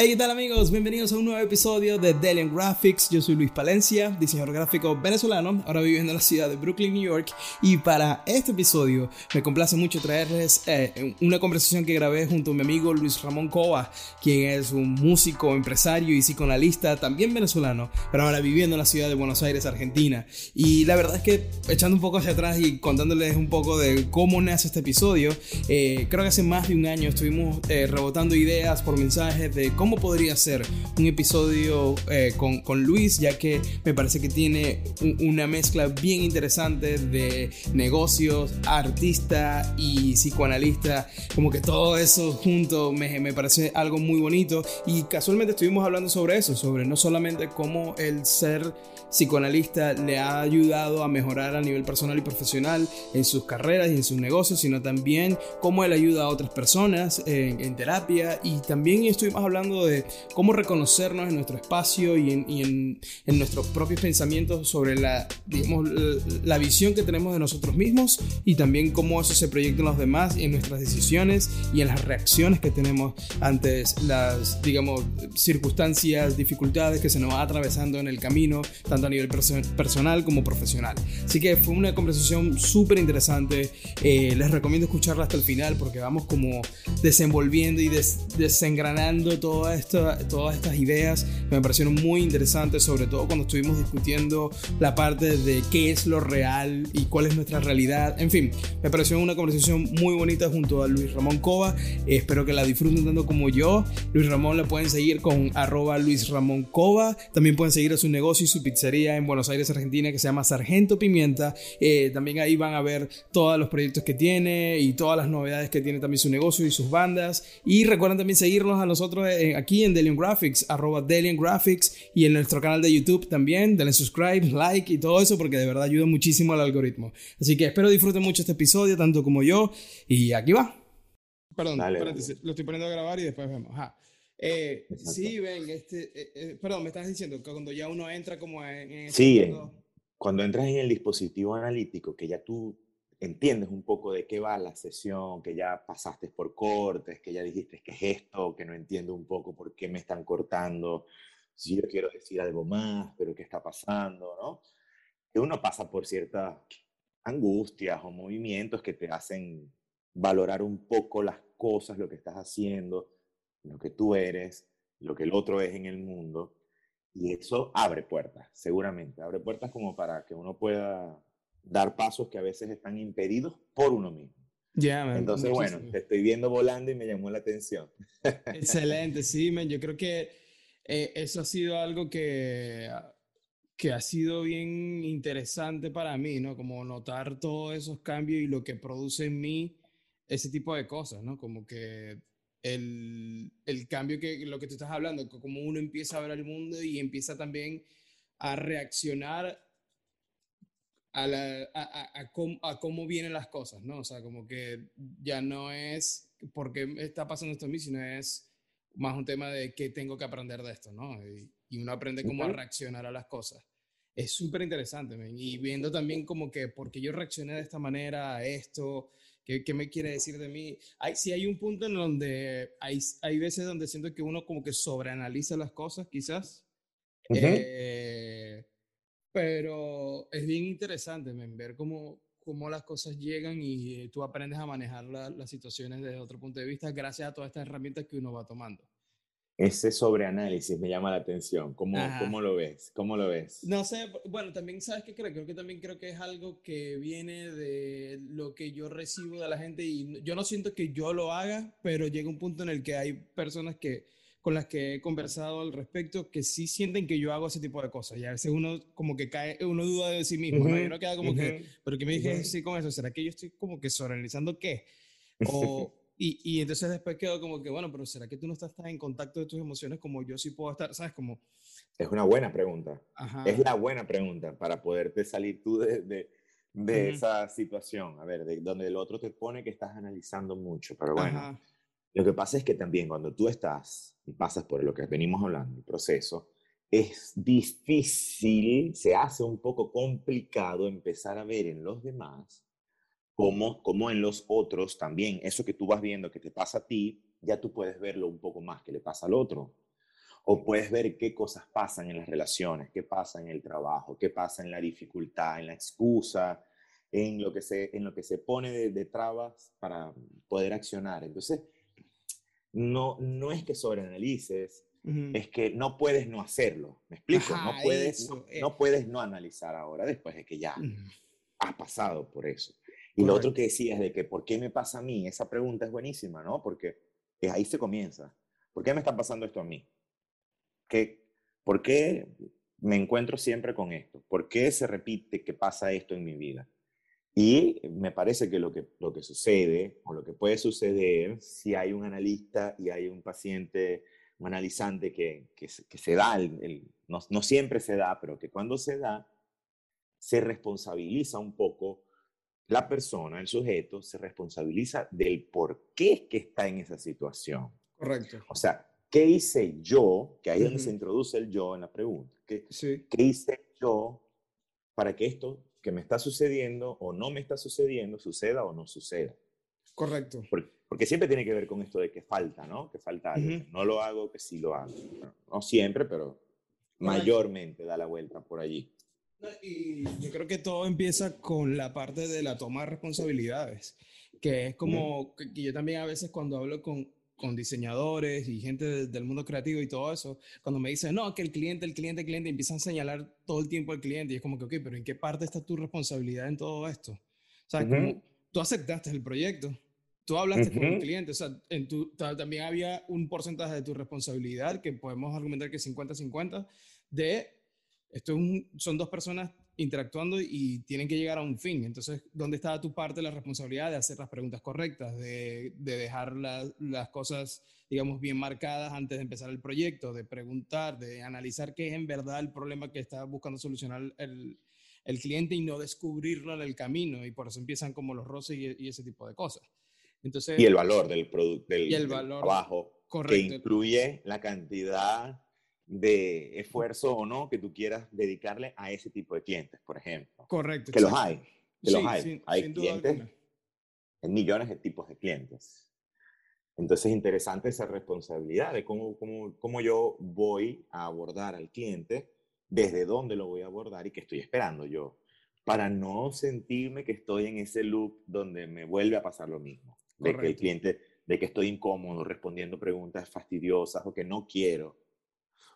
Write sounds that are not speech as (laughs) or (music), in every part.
Hey, ¿qué tal amigos? Bienvenidos a un nuevo episodio de Delian Graphics. Yo soy Luis Palencia, diseñador gráfico venezolano, ahora viviendo en la ciudad de Brooklyn, New York. Y para este episodio me complace mucho traerles eh, una conversación que grabé junto a mi amigo Luis Ramón Cova, quien es un músico, empresario y psicoanalista también venezolano, pero ahora viviendo en la ciudad de Buenos Aires, Argentina. Y la verdad es que echando un poco hacia atrás y contándoles un poco de cómo nace este episodio, eh, creo que hace más de un año estuvimos eh, rebotando ideas por mensajes de cómo cómo podría ser un episodio eh, con, con, Luis, ya que me parece que tiene una mezcla bien interesante de negocios, artista y psicoanalista. Como que todo eso junto me, me parece algo muy bonito. Y casualmente estuvimos hablando sobre eso, sobre no solamente cómo el ser psicoanalista le ha ayudado a mejorar a nivel personal y profesional en sus carreras y en sus negocios, sino también cómo él ayuda a otras personas en, en terapia. Y también estuvimos hablando de cómo reconocernos en nuestro espacio y en, nuestros propios pensamientos sobre la, digamos, la visión que tenemos de nosotros mismos y también cómo eso se proyecta en los demás y en nuestras decisiones y en las reacciones que tenemos ante las, digamos, circunstancias, dificultades que se nos va atravesando en el camino, tanto a nivel personal como profesional. Así que fue una conversación súper interesante. Eh, les recomiendo escucharla hasta el final porque vamos como desenvolviendo y desengranando todo todas estas ideas me parecieron muy interesantes, sobre todo cuando estuvimos discutiendo la parte de qué es lo real y cuál es nuestra realidad. En fin, me pareció una conversación muy bonita junto a Luis Ramón Cova. espero que la disfruten tanto como yo. Luis Ramón la pueden seguir con arroba Luis Ramón Cova. También pueden seguir a su negocio y su pizzería en Buenos Aires, Argentina, que se llama Sargento Pimienta. Eh, también ahí van a ver todos los proyectos que tiene y todas las novedades que tiene también su negocio y sus bandas. Y recuerden también seguirnos a nosotros en aquí en Delian Graphics, arroba Delian Graphics y en nuestro canal de YouTube también. Denle subscribe, like y todo eso porque de verdad ayuda muchísimo al algoritmo. Así que espero disfruten mucho este episodio, tanto como yo. Y aquí va. Perdón, lo estoy poniendo a grabar y después vemos. Eh, sí, ven, este, eh, eh, perdón, me estás diciendo que cuando ya uno entra como en... en sí, cuando entras en el dispositivo analítico, que ya tú entiendes un poco de qué va la sesión, que ya pasaste por cortes, que ya dijiste que es esto, que no entiendo un poco por qué me están cortando, si yo quiero decir algo más, pero qué está pasando, ¿no? Que uno pasa por ciertas angustias o movimientos que te hacen valorar un poco las cosas, lo que estás haciendo, lo que tú eres, lo que el otro es en el mundo. Y eso abre puertas, seguramente, abre puertas como para que uno pueda dar pasos que a veces están impedidos por uno mismo. Ya, Entonces, bueno, te estoy viendo volando y me llamó la atención. (laughs) Excelente, sí, man. Yo creo que eh, eso ha sido algo que, que ha sido bien interesante para mí, ¿no? Como notar todos esos cambios y lo que produce en mí ese tipo de cosas, ¿no? Como que el, el cambio que lo que tú estás hablando, como uno empieza a ver el mundo y empieza también a reaccionar a, la, a, a, cómo, a, cómo, vienen las cosas, ¿no? O sea, como que ya no es porque está pasando esto a mí, sino es más un tema de qué tengo que aprender de esto, ¿no? Y, uno aprende cómo a reaccionar a las cosas. Es súper interesante, y viendo también como que porque yo reaccioné de esta manera a esto, ¿qué, qué me quiere decir de mí? Hay, sí hay un punto en donde hay, hay veces donde siento que uno como que sobreanaliza las cosas, quizás. eh, pero es bien interesante ver cómo, cómo las cosas llegan y tú aprendes a manejar las situaciones desde otro punto de vista gracias a todas estas herramientas que uno va tomando. Ese sobreanálisis me llama la atención. ¿Cómo, ¿Cómo, lo ves? ¿Cómo lo ves? No sé, bueno, también sabes qué creo, creo que también creo que es algo que viene de lo que yo recibo de la gente y yo no siento que yo lo haga, pero llega un punto en el que hay personas que con las que he conversado al respecto que sí sienten que yo hago ese tipo de cosas. Y a veces uno como que cae, uno duda de sí mismo, ¿no? Y uno queda como que, pero que me dije sí con eso? ¿Será que yo estoy como que sobreanalizando qué? O, (laughs) y, y, entonces después quedo como que, bueno, pero ¿será que tú no estás tan en contacto de tus emociones como yo sí puedo estar? ¿Sabes? Como... Es una buena pregunta. Es la buena pregunta para poderte salir tú de, de, de esa situación. A ver, de donde el otro te pone que estás analizando mucho, pero bueno. Lo que pasa es que también cuando tú estás y pasas por lo que venimos hablando, el proceso, es difícil, se hace un poco complicado empezar a ver en los demás como, como en los otros también. Eso que tú vas viendo que te pasa a ti, ya tú puedes verlo un poco más que le pasa al otro. o puedes ver qué cosas pasan en las relaciones, qué pasa en el trabajo, qué pasa en la dificultad, en la excusa, en lo que se, en lo que se pone de, trabas para poder accionar. Entonces, no, no es que sobreanalices, es que no puedes no hacerlo. ¿Me explico? no, puedes, eh. no, puedes no analizar ahora, después de que ya has pasado por eso. Y lo otro que decías de que, ¿por qué me pasa a mí? Esa pregunta es buenísima, ¿no? Porque ahí se comienza. ¿Por qué me está pasando esto a mí? ¿Qué, ¿Por qué me encuentro siempre con esto? ¿Por qué se repite que pasa esto en mi vida? Y me parece que lo que, lo que sucede o lo que puede suceder si hay un analista y hay un paciente, un analizante que, que, se da, el, no, no siempre se da, pero que cuando se da, se responsabiliza un poco la persona, el sujeto, se responsabiliza del por qué es que está en esa situación. Correcto. O sea, ¿qué hice yo? Que ahí es donde se introduce el yo en la pregunta. ¿Qué, ¿Qué hice yo para que esto que me está sucediendo o no me está sucediendo suceda o no suceda? Correcto. Porque, siempre tiene que ver con esto de que falta, ¿no? Que falta algo. No lo hago, que sí lo hago. no siempre, pero mayormente da la vuelta por allí. Y yo creo que todo empieza con la parte de la toma de responsabilidades, que es como que yo también a veces cuando hablo con, con diseñadores y gente del mundo creativo y todo eso, cuando me dicen, no, que el cliente, el cliente, el cliente, empiezan a señalar todo el tiempo al cliente y es como que, ok, pero ¿en qué parte está tu responsabilidad en todo esto? O sea, como tú aceptaste el proyecto, tú hablaste con el cliente, o sea, en tu, también había un porcentaje de tu responsabilidad que podemos argumentar que 50-50 de esto son dos personas interactuando y tienen que llegar a un fin. Entonces, ¿dónde estaba tu parte de la responsabilidad de hacer las preguntas correctas, de, dejar las cosas, digamos, bien marcadas antes de empezar el proyecto, de preguntar, de analizar qué es en verdad el problema que está buscando solucionar el, cliente y no descubrirlo en el camino? Y por eso empiezan como los roces y, ese tipo de cosas. Entonces, y el valor del producto, del, el valor, trabajo, que incluye la cantidad de esfuerzo o no que tú quieras dedicarle a ese tipo de clientes, por ejemplo. Correcto. Que los hay, que los hay. hay clientes, hay millones de tipos de clientes. Entonces es interesante esa responsabilidad de cómo, cómo, cómo yo voy a abordar al cliente, desde dónde lo voy a abordar y qué estoy esperando yo, para no sentirme que estoy en ese loop donde me vuelve a pasar lo mismo. De que el cliente, de que estoy incómodo respondiendo preguntas fastidiosas o que no quiero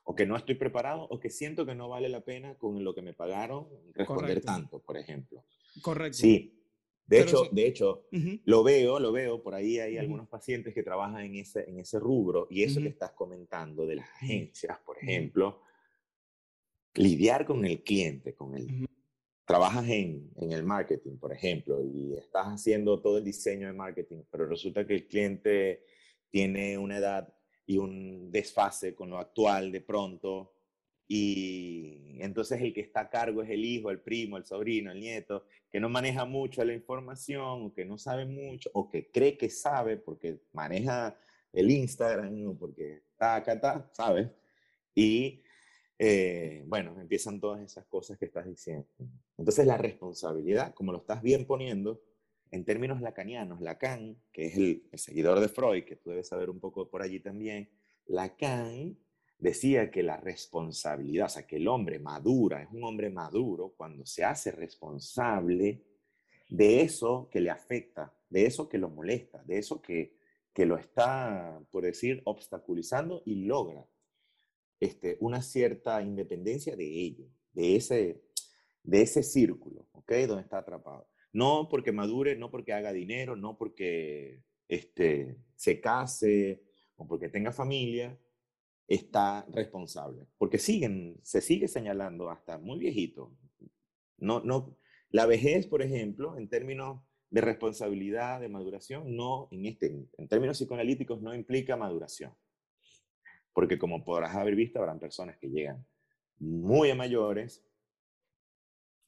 o que no estoy preparado o que siento que no vale la pena con lo que me pagaron responder tanto, por ejemplo. Correcto. Sí. De hecho, de hecho lo veo, lo veo, por ahí hay algunos pacientes que trabajan en ese, en ese rubro y eso que estás comentando de las agencias, por ejemplo, lidiar con el cliente, con el... Trabajas en, en el marketing, por ejemplo, y estás haciendo todo el diseño de marketing, pero resulta que el cliente tiene una edad y un desfase con lo actual de pronto. Y entonces el que está a cargo es el hijo, el primo, el sobrino, el nieto, que no maneja mucho la información, o que no sabe mucho, o que cree que sabe porque maneja el Instagram, o porque está acá, está, ¿sabes? Y eh, bueno, empiezan todas esas cosas que estás diciendo. Entonces la responsabilidad, como lo estás bien poniendo, en términos lacanianos, Lacan, que es el, seguidor de Freud, que tú debes saber un poco por allí también, Lacan decía que la responsabilidad, o sea, que el hombre madura, es un hombre maduro cuando se hace responsable de eso que le afecta, de eso que lo molesta, de eso que, que lo está, por decir, obstaculizando y logra este, una cierta independencia de ello, de ese, de ese círculo, ¿ok? Donde está atrapado. No porque madure, no porque haga dinero, no porque este, se case o porque tenga familia, está responsable. Porque siguen, se sigue señalando hasta muy viejito. No, no, la vejez, por ejemplo, en términos de responsabilidad, de maduración, no, en, este, en términos psicoanalíticos, no implica maduración. Porque como podrás haber visto, habrán personas que llegan muy mayores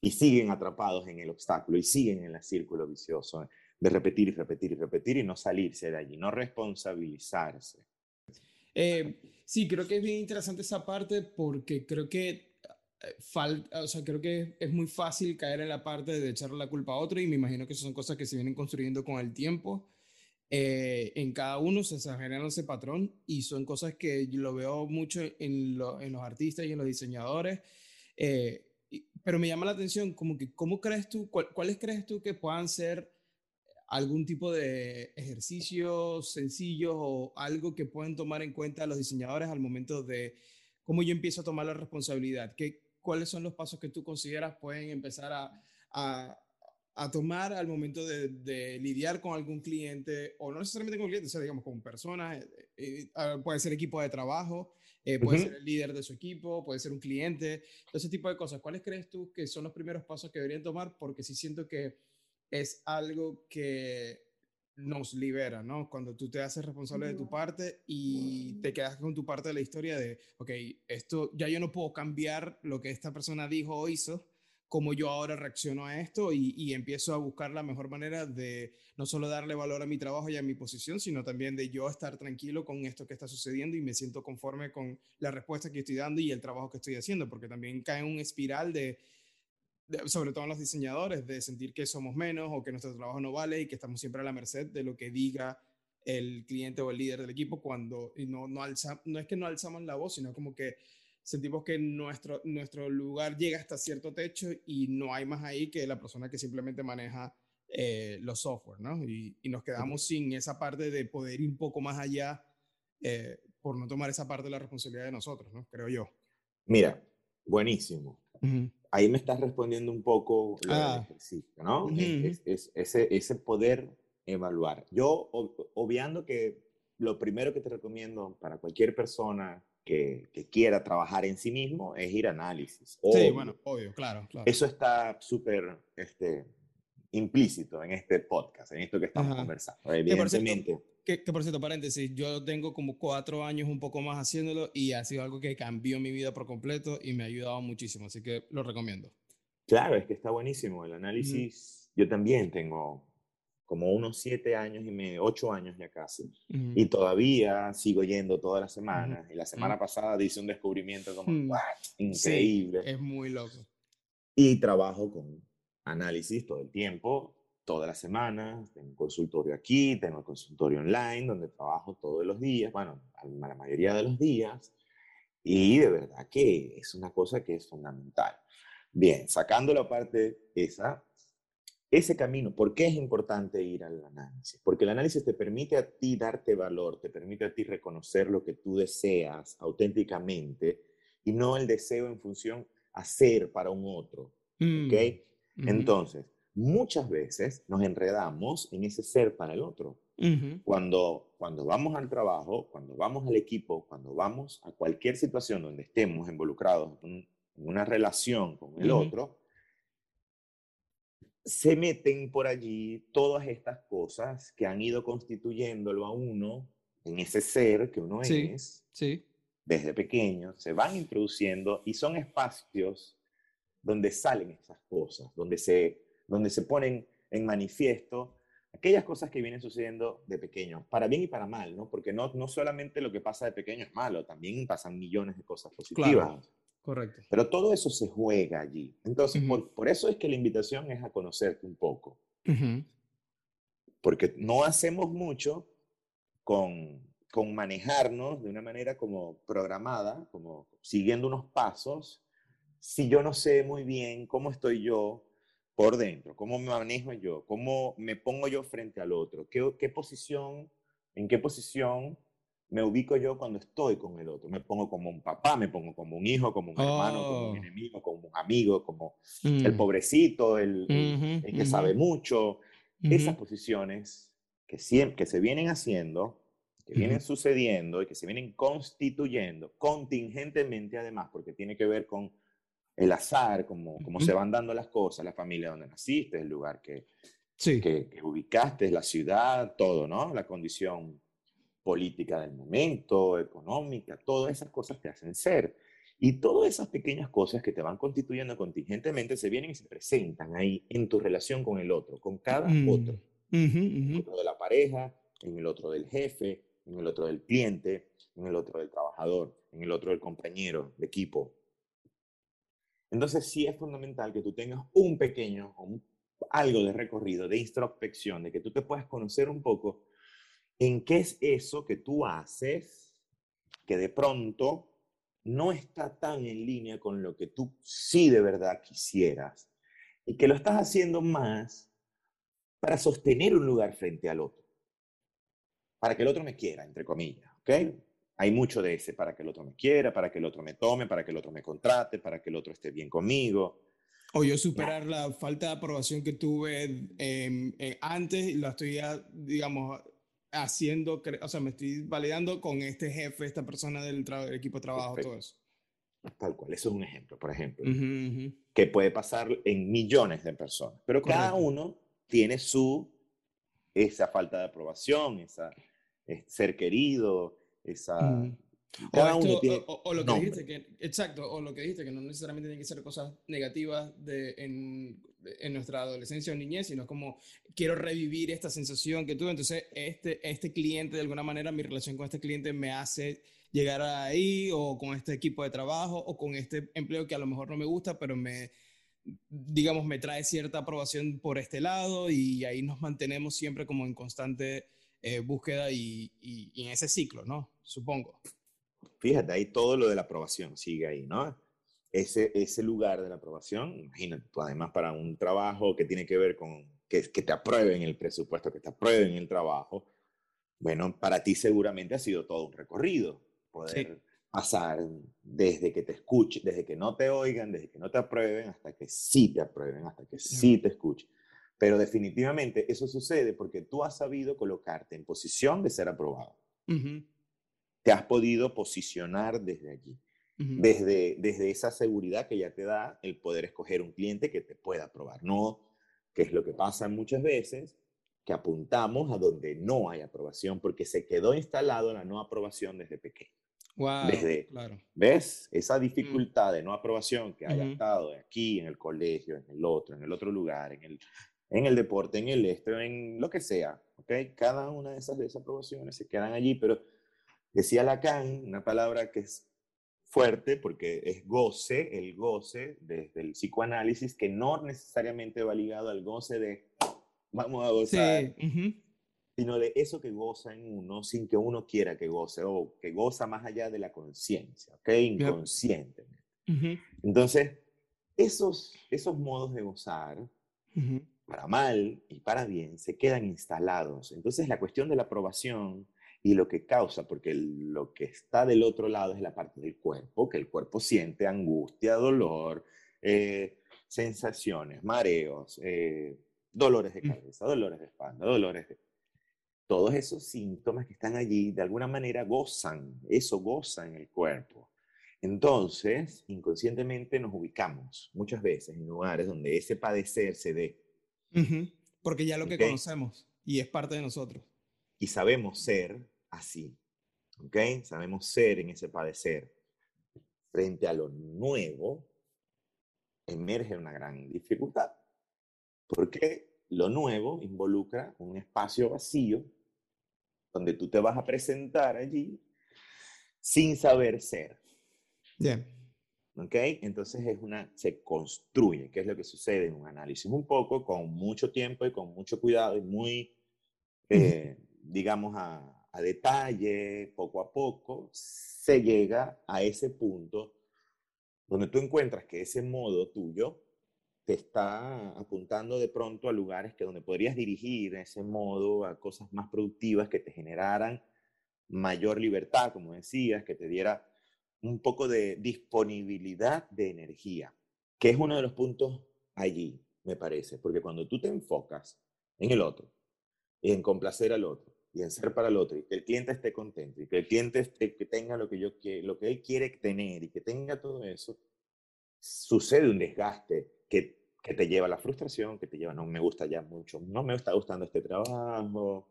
y siguen atrapados en el obstáculo y siguen en el círculo vicioso de repetir y repetir y repetir y no salirse de allí, no responsabilizarse. Eh, sí, creo que es bien interesante esa parte porque creo que eh, falta, o sea, creo que es muy fácil caer en la parte de echarle la culpa a otro y me imagino que son cosas que se vienen construyendo con el tiempo eh, en cada uno se, genera ese patrón y son cosas que yo lo veo mucho en, en los artistas y en los diseñadores. Eh, pero me llama la atención, como que, ¿cómo crees tú, cuáles crees tú que puedan ser algún tipo de ejercicios sencillos o algo que pueden tomar en cuenta los diseñadores al momento de cómo yo empiezo a tomar la responsabilidad? ¿Qué, ¿Cuáles son los pasos que tú consideras pueden empezar a, a, tomar al momento de, lidiar con algún cliente, o no necesariamente con cliente, o sea, digamos, con personas, eh, eh, puede ser equipo de trabajo, eh, puede ser el líder de su equipo, puede ser un cliente, ese tipo de cosas. ¿Cuáles crees tú que son los primeros pasos que deberían tomar? Porque sí siento que es algo que nos libera, ¿no? Cuando tú te haces responsable de tu parte y te quedas con tu parte de la historia de, ok, esto ya yo no puedo cambiar lo que esta persona dijo o hizo, cómo yo ahora reacciono a esto y, empiezo a buscar la mejor manera de no solo darle valor a mi trabajo y a mi posición, sino también de yo estar tranquilo con esto que está sucediendo y me siento conforme con la respuesta que estoy dando y el trabajo que estoy haciendo, porque también cae en un espiral de, sobre todo en los diseñadores, de sentir que somos menos o que nuestro trabajo no vale y que estamos siempre a la merced de lo que diga el cliente o el líder del equipo cuando y no, no, alza, no es que no alzamos la voz, sino como que sentimos que nuestro, nuestro lugar llega hasta cierto techo y no hay más ahí que la persona que simplemente maneja eh, los software, ¿no? Y, nos quedamos sin esa parte de poder ir un poco más allá eh, por no tomar esa parte de la responsabilidad de nosotros, ¿no? Creo yo. Mira, buenísimo. Ahí me estás respondiendo un poco lo ah. ¿no? es, ese, ese poder evaluar. Yo, obviando que lo primero que te recomiendo para cualquier persona que, quiera trabajar en sí mismo es ir a análisis. sí, bueno, obvio, claro, claro. Eso está súper este, implícito en este podcast, en esto que estamos conversando. Evidentemente. Que, que, por cierto, paréntesis, yo tengo como cuatro años un poco más haciéndolo y ha sido algo que cambió mi vida por completo y me ha ayudado muchísimo, así que lo recomiendo. Claro, es que está buenísimo. El análisis, yo también tengo como unos siete años y medio, ocho años ya casi. Y todavía sigo yendo todas las semanas. Y la semana pasada hice un descubrimiento como, mm. increíble. es muy loco. Y trabajo con análisis todo el tiempo, todas las semanas. Tengo un consultorio aquí, tengo el consultorio online, donde trabajo todos los días, bueno, la mayoría de los días. Y de verdad que es una cosa que es fundamental. Bien, sacando la parte esa, ese camino, ¿por qué es importante ir al análisis? Porque el análisis te permite a ti darte valor, te permite a ti reconocer lo que tú deseas auténticamente y no el deseo en función a hacer para un otro. Mm, Entonces, muchas veces nos enredamos en ese ser para el otro. cuando, cuando vamos al trabajo, cuando vamos al equipo, cuando vamos a cualquier situación donde estemos involucrados en una relación con el otro, se meten por allí todas estas cosas que han ido constituyéndolo a uno en ese ser que uno es sí. desde pequeño, se van introduciendo y son espacios donde salen esas cosas, donde se, donde se ponen en manifiesto aquellas cosas que vienen sucediendo de pequeño, para bien y para mal, ¿no? Porque no, no solamente lo que pasa de pequeño es malo, también pasan millones de cosas positivas. Correcto. Pero todo eso se juega allí. Entonces, por, eso es que la invitación es a conocerte un poco. Porque no hacemos mucho con, con manejarnos de una manera como programada, como siguiendo unos pasos, si yo no sé muy bien cómo estoy yo por dentro, cómo me manejo yo, cómo me pongo yo frente al otro, qué, qué posición, en qué posición me ubico yo cuando estoy con el otro. Me pongo como un papá, me pongo como un hijo, como un hermano, como un oh. enemigo, como un amigo, como el mm. pobrecito, el, que sabe mucho. Esas posiciones que, siempre, que se vienen haciendo, que vienen sucediendo y que se vienen constituyendo contingentemente además, porque tiene que ver con el azar, como, como se van dando las cosas, la familia donde naciste, el lugar que, que, que ubicaste, la ciudad, todo, ¿no? La condición política del momento, económica, todas esas cosas te hacen ser. Y todas esas pequeñas cosas que te van constituyendo contingentemente se vienen y se presentan ahí en tu relación con el otro, con cada mm, otro. En el otro de la pareja, en el otro del jefe, en el otro del cliente, en el otro del trabajador, en el otro del compañero de equipo. Entonces sí es fundamental que tú tengas un pequeño, algo de recorrido, de introspección, de que tú te puedas conocer un poco en qué es eso que tú haces que de pronto no está tan en línea con lo que tú sí de verdad quisieras y que lo estás haciendo más para sostener un lugar frente al otro, para que el otro me quiera, entre comillas, ¿ok? Hay mucho de ese, para que el otro me quiera, para que el otro me tome, para que el otro me contrate, para que el otro esté bien conmigo. O yo superar la falta de aprobación que tuve eh, antes y la estoy, digamos, haciendo, o sea, me estoy validando con este jefe, esta persona del, equipo de trabajo, todo eso. Tal cual, eso es un ejemplo, por ejemplo, que puede pasar en millones de personas, pero cada uno tiene su, esa falta de aprobación, esa ser querido, esa, o, lo que dijiste, que, exacto, o lo que dijiste, que no necesariamente tienen que ser cosas negativas de, en, en, nuestra adolescencia o niñez, sino como quiero revivir esta sensación que tuve. Entonces, este, este cliente, de alguna manera, mi relación con este cliente me hace llegar ahí, o con este equipo de trabajo, o con este empleo que a lo mejor no me gusta, pero me, digamos, me trae cierta aprobación por este lado, y ahí nos mantenemos siempre como en constante eh, búsqueda y, y, y en ese ciclo, ¿no? Supongo. Fíjate, ahí todo lo de la aprobación sigue ahí, ¿no? Ese, ese lugar de la aprobación, imagínate, además para un trabajo que tiene que ver con que, que te aprueben el presupuesto, que te aprueben el trabajo, bueno, para ti seguramente ha sido todo un recorrido, poder pasar desde que te escuchen, desde que no te oigan, desde que no te aprueben, hasta que sí te aprueben, hasta que sí te escuchen. Pero definitivamente eso sucede porque tú has sabido colocarte en posición de ser aprobado. Uh te has podido posicionar desde allí, desde, desde esa seguridad que ya te da el poder escoger un cliente que te pueda aprobar, no que es lo que pasa muchas veces, que apuntamos a donde no hay aprobación porque se quedó instalado la no aprobación desde pequeño. Wow, desde, claro. ¿Ves? Esa mm. dificultad de no aprobación que haya estado aquí, en el colegio, en el otro, en el otro lugar, en el, en el deporte, en el este, en lo que sea, ¿ok? Cada una de esas desaprobaciones se quedan allí, pero Decía Lacan, una palabra que es fuerte porque es goce, el goce desde el psicoanálisis, que no necesariamente va ligado al goce de vamos a gozar, sino de eso que goza en uno sin que uno quiera que goce, o que goza más allá de la conciencia, ¿ok? Inconsciente. Entonces, esos, esos modos de gozar, para mal y para bien, se quedan instalados. Entonces, la cuestión de la aprobación y lo que causa, porque lo que está del otro lado es la parte del cuerpo, que el cuerpo siente angustia, dolor, eh, sensaciones, mareos, eh, dolores de mm. cabeza, dolores de espalda, dolores de... Todos esos síntomas que están allí, de alguna manera gozan, eso goza en el cuerpo. Entonces, inconscientemente nos ubicamos muchas veces en lugares donde ese padecer se dé. Porque ya lo que conocemos y es parte de nosotros. Y sabemos ser así. ¿Ok? Sabemos ser en ese padecer. Frente a lo nuevo, emerge una gran dificultad. Porque lo nuevo involucra un espacio vacío donde tú te vas a presentar allí sin saber ser. Bien. ¿Ok? Entonces es una, se construye, ¿qué es lo que sucede en un análisis? Un poco con mucho tiempo y con mucho cuidado y muy, eh, digamos, a, a detalle, poco a poco, se llega a ese punto donde tú encuentras que ese modo tuyo te está apuntando de pronto a lugares que donde podrías dirigir ese modo a cosas más productivas que te generaran mayor libertad, como decías, que te diera un poco de disponibilidad de energía, que es uno de los puntos allí, me parece, porque cuando tú te enfocas en el otro, en complacer al otro, y en ser para el otro, y que el cliente esté contento, y que el cliente esté, que tenga lo que, yo, lo que él quiere tener, y que tenga todo eso, sucede un desgaste que, que te lleva a la frustración, que te lleva, no me gusta ya mucho, no me está gustando este trabajo,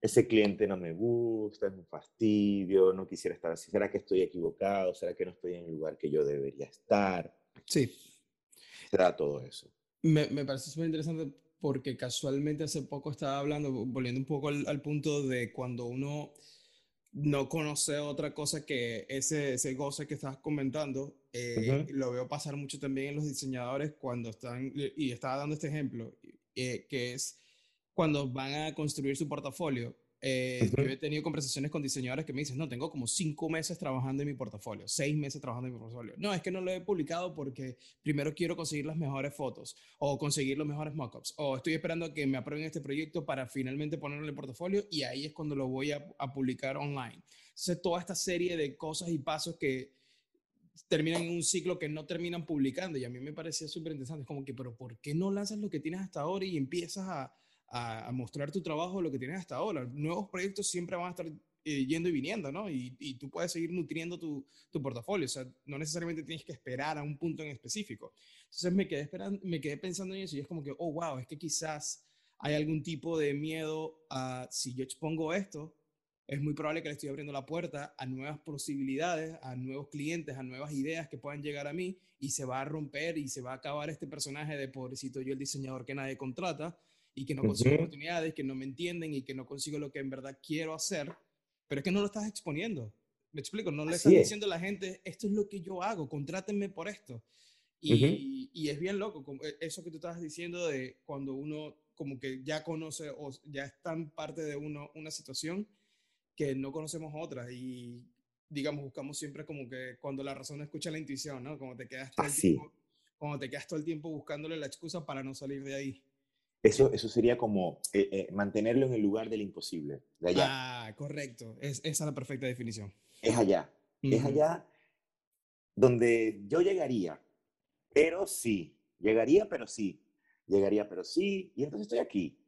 ese cliente no me gusta, es un fastidio, no quisiera estar así, ¿será que estoy equivocado? ¿Será que no estoy en el lugar que yo debería estar? Sí. Será todo eso. Me, me parece súper interesante porque casualmente hace poco estaba hablando, volviendo un poco al, punto de cuando uno no conoce otra cosa que ese, ese goce que estás comentando, eh, lo veo pasar mucho también en los diseñadores cuando están, y estaba dando este ejemplo, eh, que es cuando van a construir su portafolio, Eh, yo he tenido conversaciones con diseñadores que me dicen, no, tengo como cinco meses trabajando en mi portafolio, seis meses trabajando en mi portafolio. No, es que no lo he publicado porque primero quiero conseguir las mejores fotos o conseguir los mejores mockups o estoy esperando a que me aprueben este proyecto para finalmente ponerlo en el portafolio y ahí es cuando lo voy a, a publicar online. Entonces, toda esta serie de cosas y pasos que terminan en un ciclo que no terminan publicando. Y a mí me parecía súper interesante. Es como que, pero ¿por qué no lanzas lo que tienes hasta ahora y empiezas a, a, mostrar tu trabajo, lo que tienes hasta ahora? Nuevos proyectos siempre van a estar eh, yendo y viniendo, ¿no? Y, y, tú puedes seguir nutriendo tu, tu, portafolio. O sea, no necesariamente tienes que esperar a un punto en específico. Entonces me quedé, esperando, me quedé pensando en eso y es como que, oh, wow, es que quizás hay algún tipo de miedo a si yo expongo esto, es muy probable que le estoy abriendo la puerta a nuevas posibilidades, a nuevos clientes, a nuevas ideas que puedan llegar a mí y se va a romper y se va a acabar este personaje de pobrecito yo el diseñador que nadie contrata y que no consigo oportunidades, que no me entienden y que no consigo lo que en verdad quiero hacer, pero es que no lo estás exponiendo. Me explico, no le estás diciendo a la gente, esto es lo que yo hago, contrátenme por esto. Y, y, es bien loco, e, eso que tú estabas diciendo de cuando uno como que ya conoce o ya está en parte de uno una situación, que no conocemos otras y digamos buscamos siempre como que cuando la razón escucha la intuición, ¿no? Como te quedas todo el tiempo, cuando te quedas todo el tiempo buscándole la excusa para no salir de ahí. Eso, eso sería como eh, eh, mantenerlo en el lugar del imposible, de allá. Ah, correcto. Es, esa es la perfecta definición. Es allá. Es allá donde yo llegaría, pero sí. Llegaría, pero sí. Llegaría, pero sí. Y entonces estoy aquí.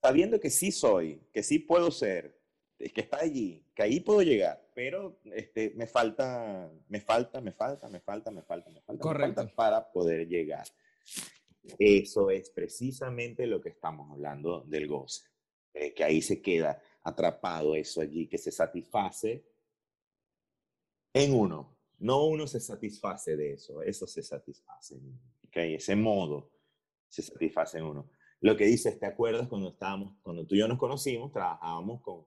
Sabiendo que sí soy, que sí puedo ser, que está allí, que ahí puedo llegar, pero este, me falta, me falta, me falta, me falta, me falta, me falta, Correcto. para poder llegar. Eso es precisamente lo que estamos hablando del goce, eh, que ahí se queda atrapado eso allí, que se satisface en uno. No uno se satisface de eso, eso se satisface. ¿okay? Ese modo se satisface en uno. Lo que dices, ¿te acuerdas cuando estábamos, cuando tú y yo nos conocimos, trabajábamos con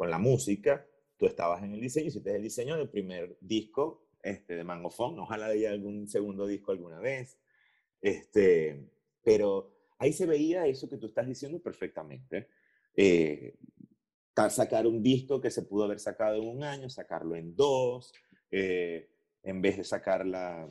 con la música, tú estabas en el diseño, hiciste el diseño del primer disco este, de Mangofón, ojalá haya algún segundo disco alguna vez, este, pero ahí se veía eso que tú estás diciendo perfectamente. Eh, sacar un disco que se pudo haber sacado en un año, sacarlo en dos, eh, en vez de sacar la,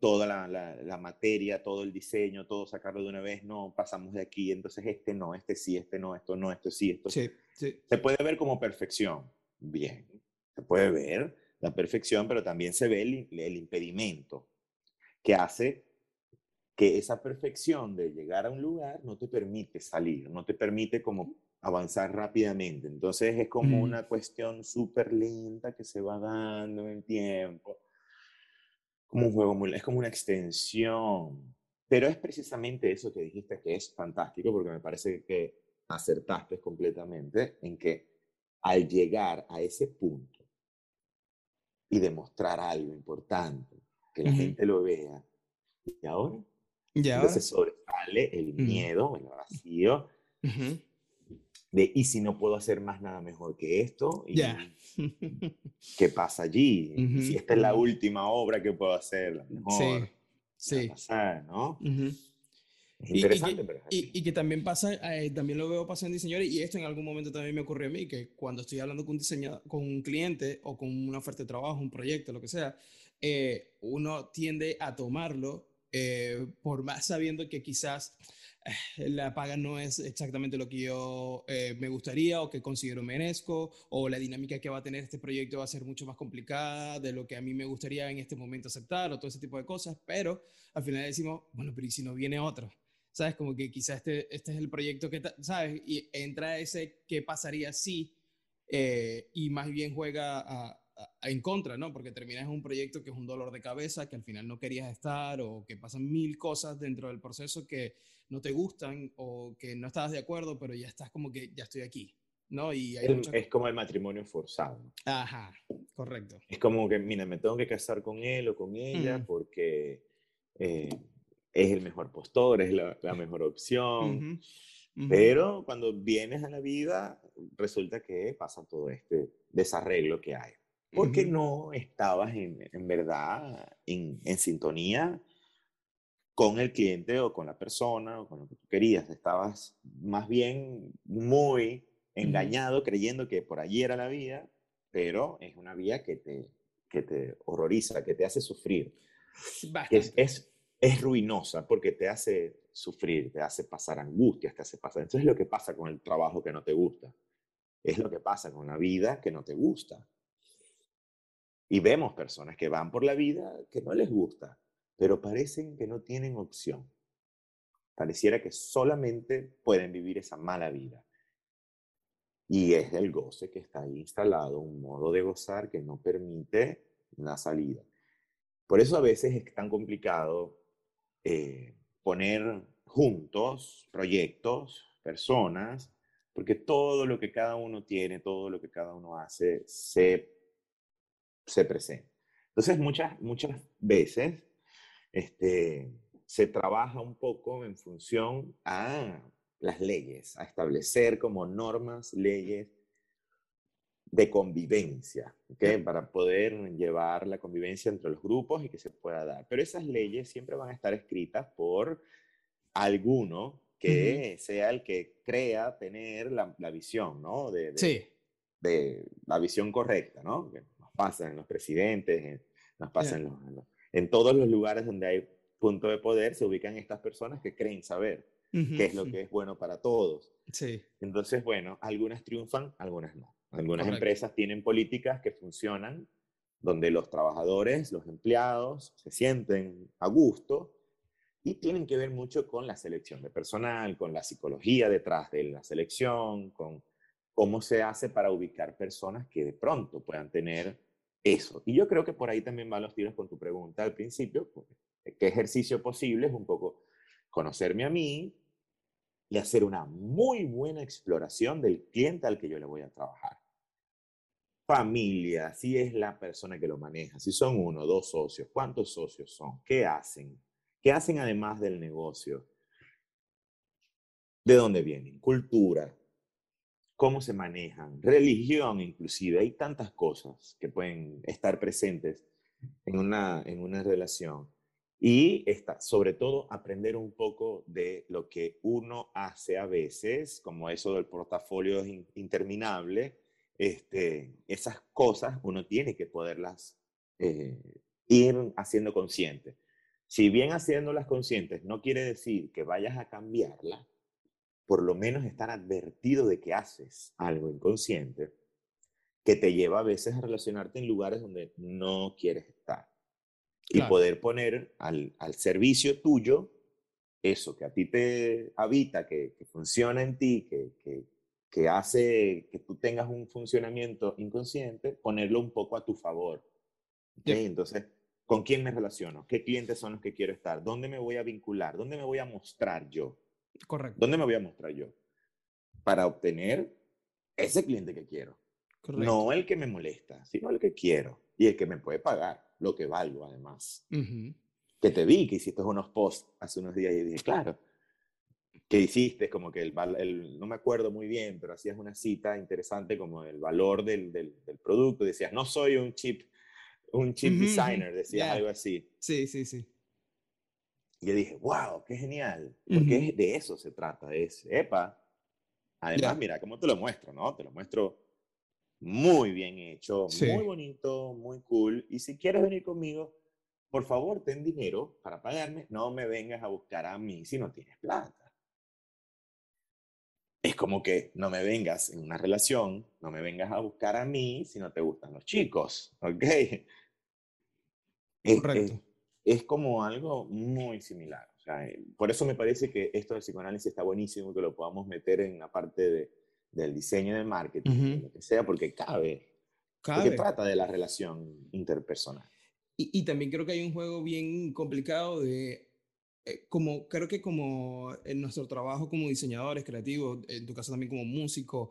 toda la, la, materia, todo el diseño, todo sacarlo de una vez, no, pasamos de aquí, entonces este no, este sí, este no, esto no, esto sí, esto sí. sí. Se puede ver como perfección, bien, se puede ver la perfección, pero también se ve el, el impedimento que hace que esa perfección de llegar a un lugar no te permite salir, no te permite como avanzar rápidamente. Entonces es como mm. una cuestión súper lenta que se va dando en el tiempo como un juego muy, es como una extensión. Pero es precisamente eso que dijiste que es fantástico, porque me parece que acertaste completamente en que al llegar a ese punto y demostrar algo importante, que la gente lo vea, y ahora, ¿Y entonces sobresale el miedo, el vacío, de, ¿y si no puedo hacer más nada mejor que esto? Y, (laughs) ¿Qué pasa allí? Si esta es la última obra que puedo hacer, la mejor. Sí, sí. ¿no? Es interesante, y, pero y, que también pasa, eh, también lo veo pasar en diseñadores, y esto en algún momento también me ocurrió a mí, que cuando estoy hablando con un diseñador, con un cliente o con una oferta de trabajo, un proyecto, lo que sea, eh, uno tiende a tomarlo eh, por más sabiendo que quizás eh, la paga no es exactamente lo que yo eh, me gustaría o que considero merezco, o la dinámica que va a tener este proyecto va a ser mucho más complicada de lo que a mí me gustaría en este momento aceptar, o todo ese tipo de cosas, pero al final decimos, bueno, pero ¿y si no viene otro? ¿Sabes? Como que quizás este, este es el proyecto que, ¿sabes? Y entra ese qué pasaría si, eh, y más bien juega a, en contra, ¿no? Porque terminas un proyecto que es un dolor de cabeza, que al final no querías estar, o que pasan mil cosas dentro del proceso que no te gustan o que no estabas de acuerdo, pero ya estás como que ya estoy aquí, ¿no? Y es, como el matrimonio forzado. Ajá, correcto. Es como que, mira, me tengo que casar con él o con ella porque eh, es el mejor postor, es la, mejor opción. Pero cuando vienes a la vida, resulta que pasa todo este desarreglo que hay. Porque no estabas en, en verdad en, en sintonía con el cliente o con la persona o con lo que tú querías. Estabas más bien muy engañado creyendo que por allí era la vía, pero es una vía que te, que te horroriza, que te hace sufrir. Es, es, es, ruinosa porque te hace sufrir, te hace pasar angustias, te hace pasar. Entonces es lo que pasa con el trabajo que no te gusta. Es lo que pasa con la vida que no te gusta. Y vemos personas que van por la vida que no les gusta, pero parecen que no tienen opción. Pareciera que solamente pueden vivir esa mala vida. Y es el goce que está ahí instalado, un modo de gozar que no permite la salida. Por eso a veces es tan complicado eh, poner juntos proyectos, personas, porque todo lo que cada uno tiene, todo lo que cada uno hace, se, se presenta. Entonces, muchas, muchas veces este, se trabaja un poco en función a las leyes, a establecer como normas, leyes de convivencia, ¿okay? para poder llevar la convivencia entre los grupos y que se pueda dar. Pero esas leyes siempre van a estar escritas por alguno que sea el que crea tener la, la visión, ¿no? De, sí. de la visión correcta, ¿no? Pasa en los presidentes, nos pasa en, en todos los lugares donde hay punto de poder, se ubican estas personas que creen saber qué es lo que es bueno para todos. Sí. Entonces, bueno, algunas triunfan, algunas no. Algunas empresas tienen políticas que funcionan donde los trabajadores, los empleados se sienten a gusto y tienen que ver mucho con la selección de personal, con la psicología detrás de la selección, con cómo se hace para ubicar personas que de pronto puedan tener eso. Y yo creo que por ahí también van los tiros con tu pregunta al principio, qué ejercicio posible es un poco conocerme a mí, y hacer una muy buena exploración del cliente al que yo le voy a trabajar. Familia, si es la persona que lo maneja, si son uno, dos socios, cuántos socios son, qué hacen, qué hacen además del negocio, de dónde vienen, cultura, cómo se manejan, religión inclusive, hay tantas cosas que pueden estar presentes en una, en una relación. Y está, sobre todo aprender un poco de lo que uno hace a veces, como eso del portafolio interminable, este, esas cosas uno tiene que poderlas eh, ir haciendo conscientes. Si bien haciéndolas conscientes no quiere decir que vayas a cambiarla, por lo menos estar advertido de que haces algo inconsciente que te lleva a veces a relacionarte en lugares donde no quieres estar y poder poner al, al, servicio tuyo eso que a ti te habita, que, que funciona en ti, que, que, que, hace que tú tengas un funcionamiento inconsciente, ponerlo un poco a tu favor. Entonces, ¿con quién me relaciono? ¿Qué clientes son los que quiero estar? ¿Dónde me voy a vincular? ¿Dónde me voy a mostrar yo? Correcto. ¿Dónde me voy a mostrar yo? Para obtener ese cliente que quiero. Correcto. No el que me molesta, sino el que quiero y el que me puede pagar lo que valgo además. Que te vi que hiciste unos posts hace unos días y dije, claro, que hiciste como que el, el, no me acuerdo muy bien, pero hacías una cita interesante como el valor del, del, producto. Decías, no soy un chip, un chip designer, decías algo así. Sí, sí, sí. Y yo dije, wow, qué genial, porque de eso se trata, es, epa, además, mira, cómo te lo muestro, ¿no? Te lo muestro muy bien hecho, muy bonito, muy cool. Y si quieres venir conmigo, por favor, ten dinero para pagarme. No me vengas a buscar a mí si no tienes plata. Es como que no me vengas en una relación, no me vengas a buscar a mí si no te gustan los chicos, ¿ok? (laughs) Correcto. Es, como algo muy similar. Eh, por eso me parece que esto del psicoanálisis está buenísimo, que lo podamos meter en la parte de, del diseño del marketing, lo que sea, porque cabe. cabe. Porque trata de la relación interpersonal. Y, y, también creo que hay un juego bien complicado de, eh, como creo que como en nuestro trabajo como diseñadores creativos, en tu caso también como músico,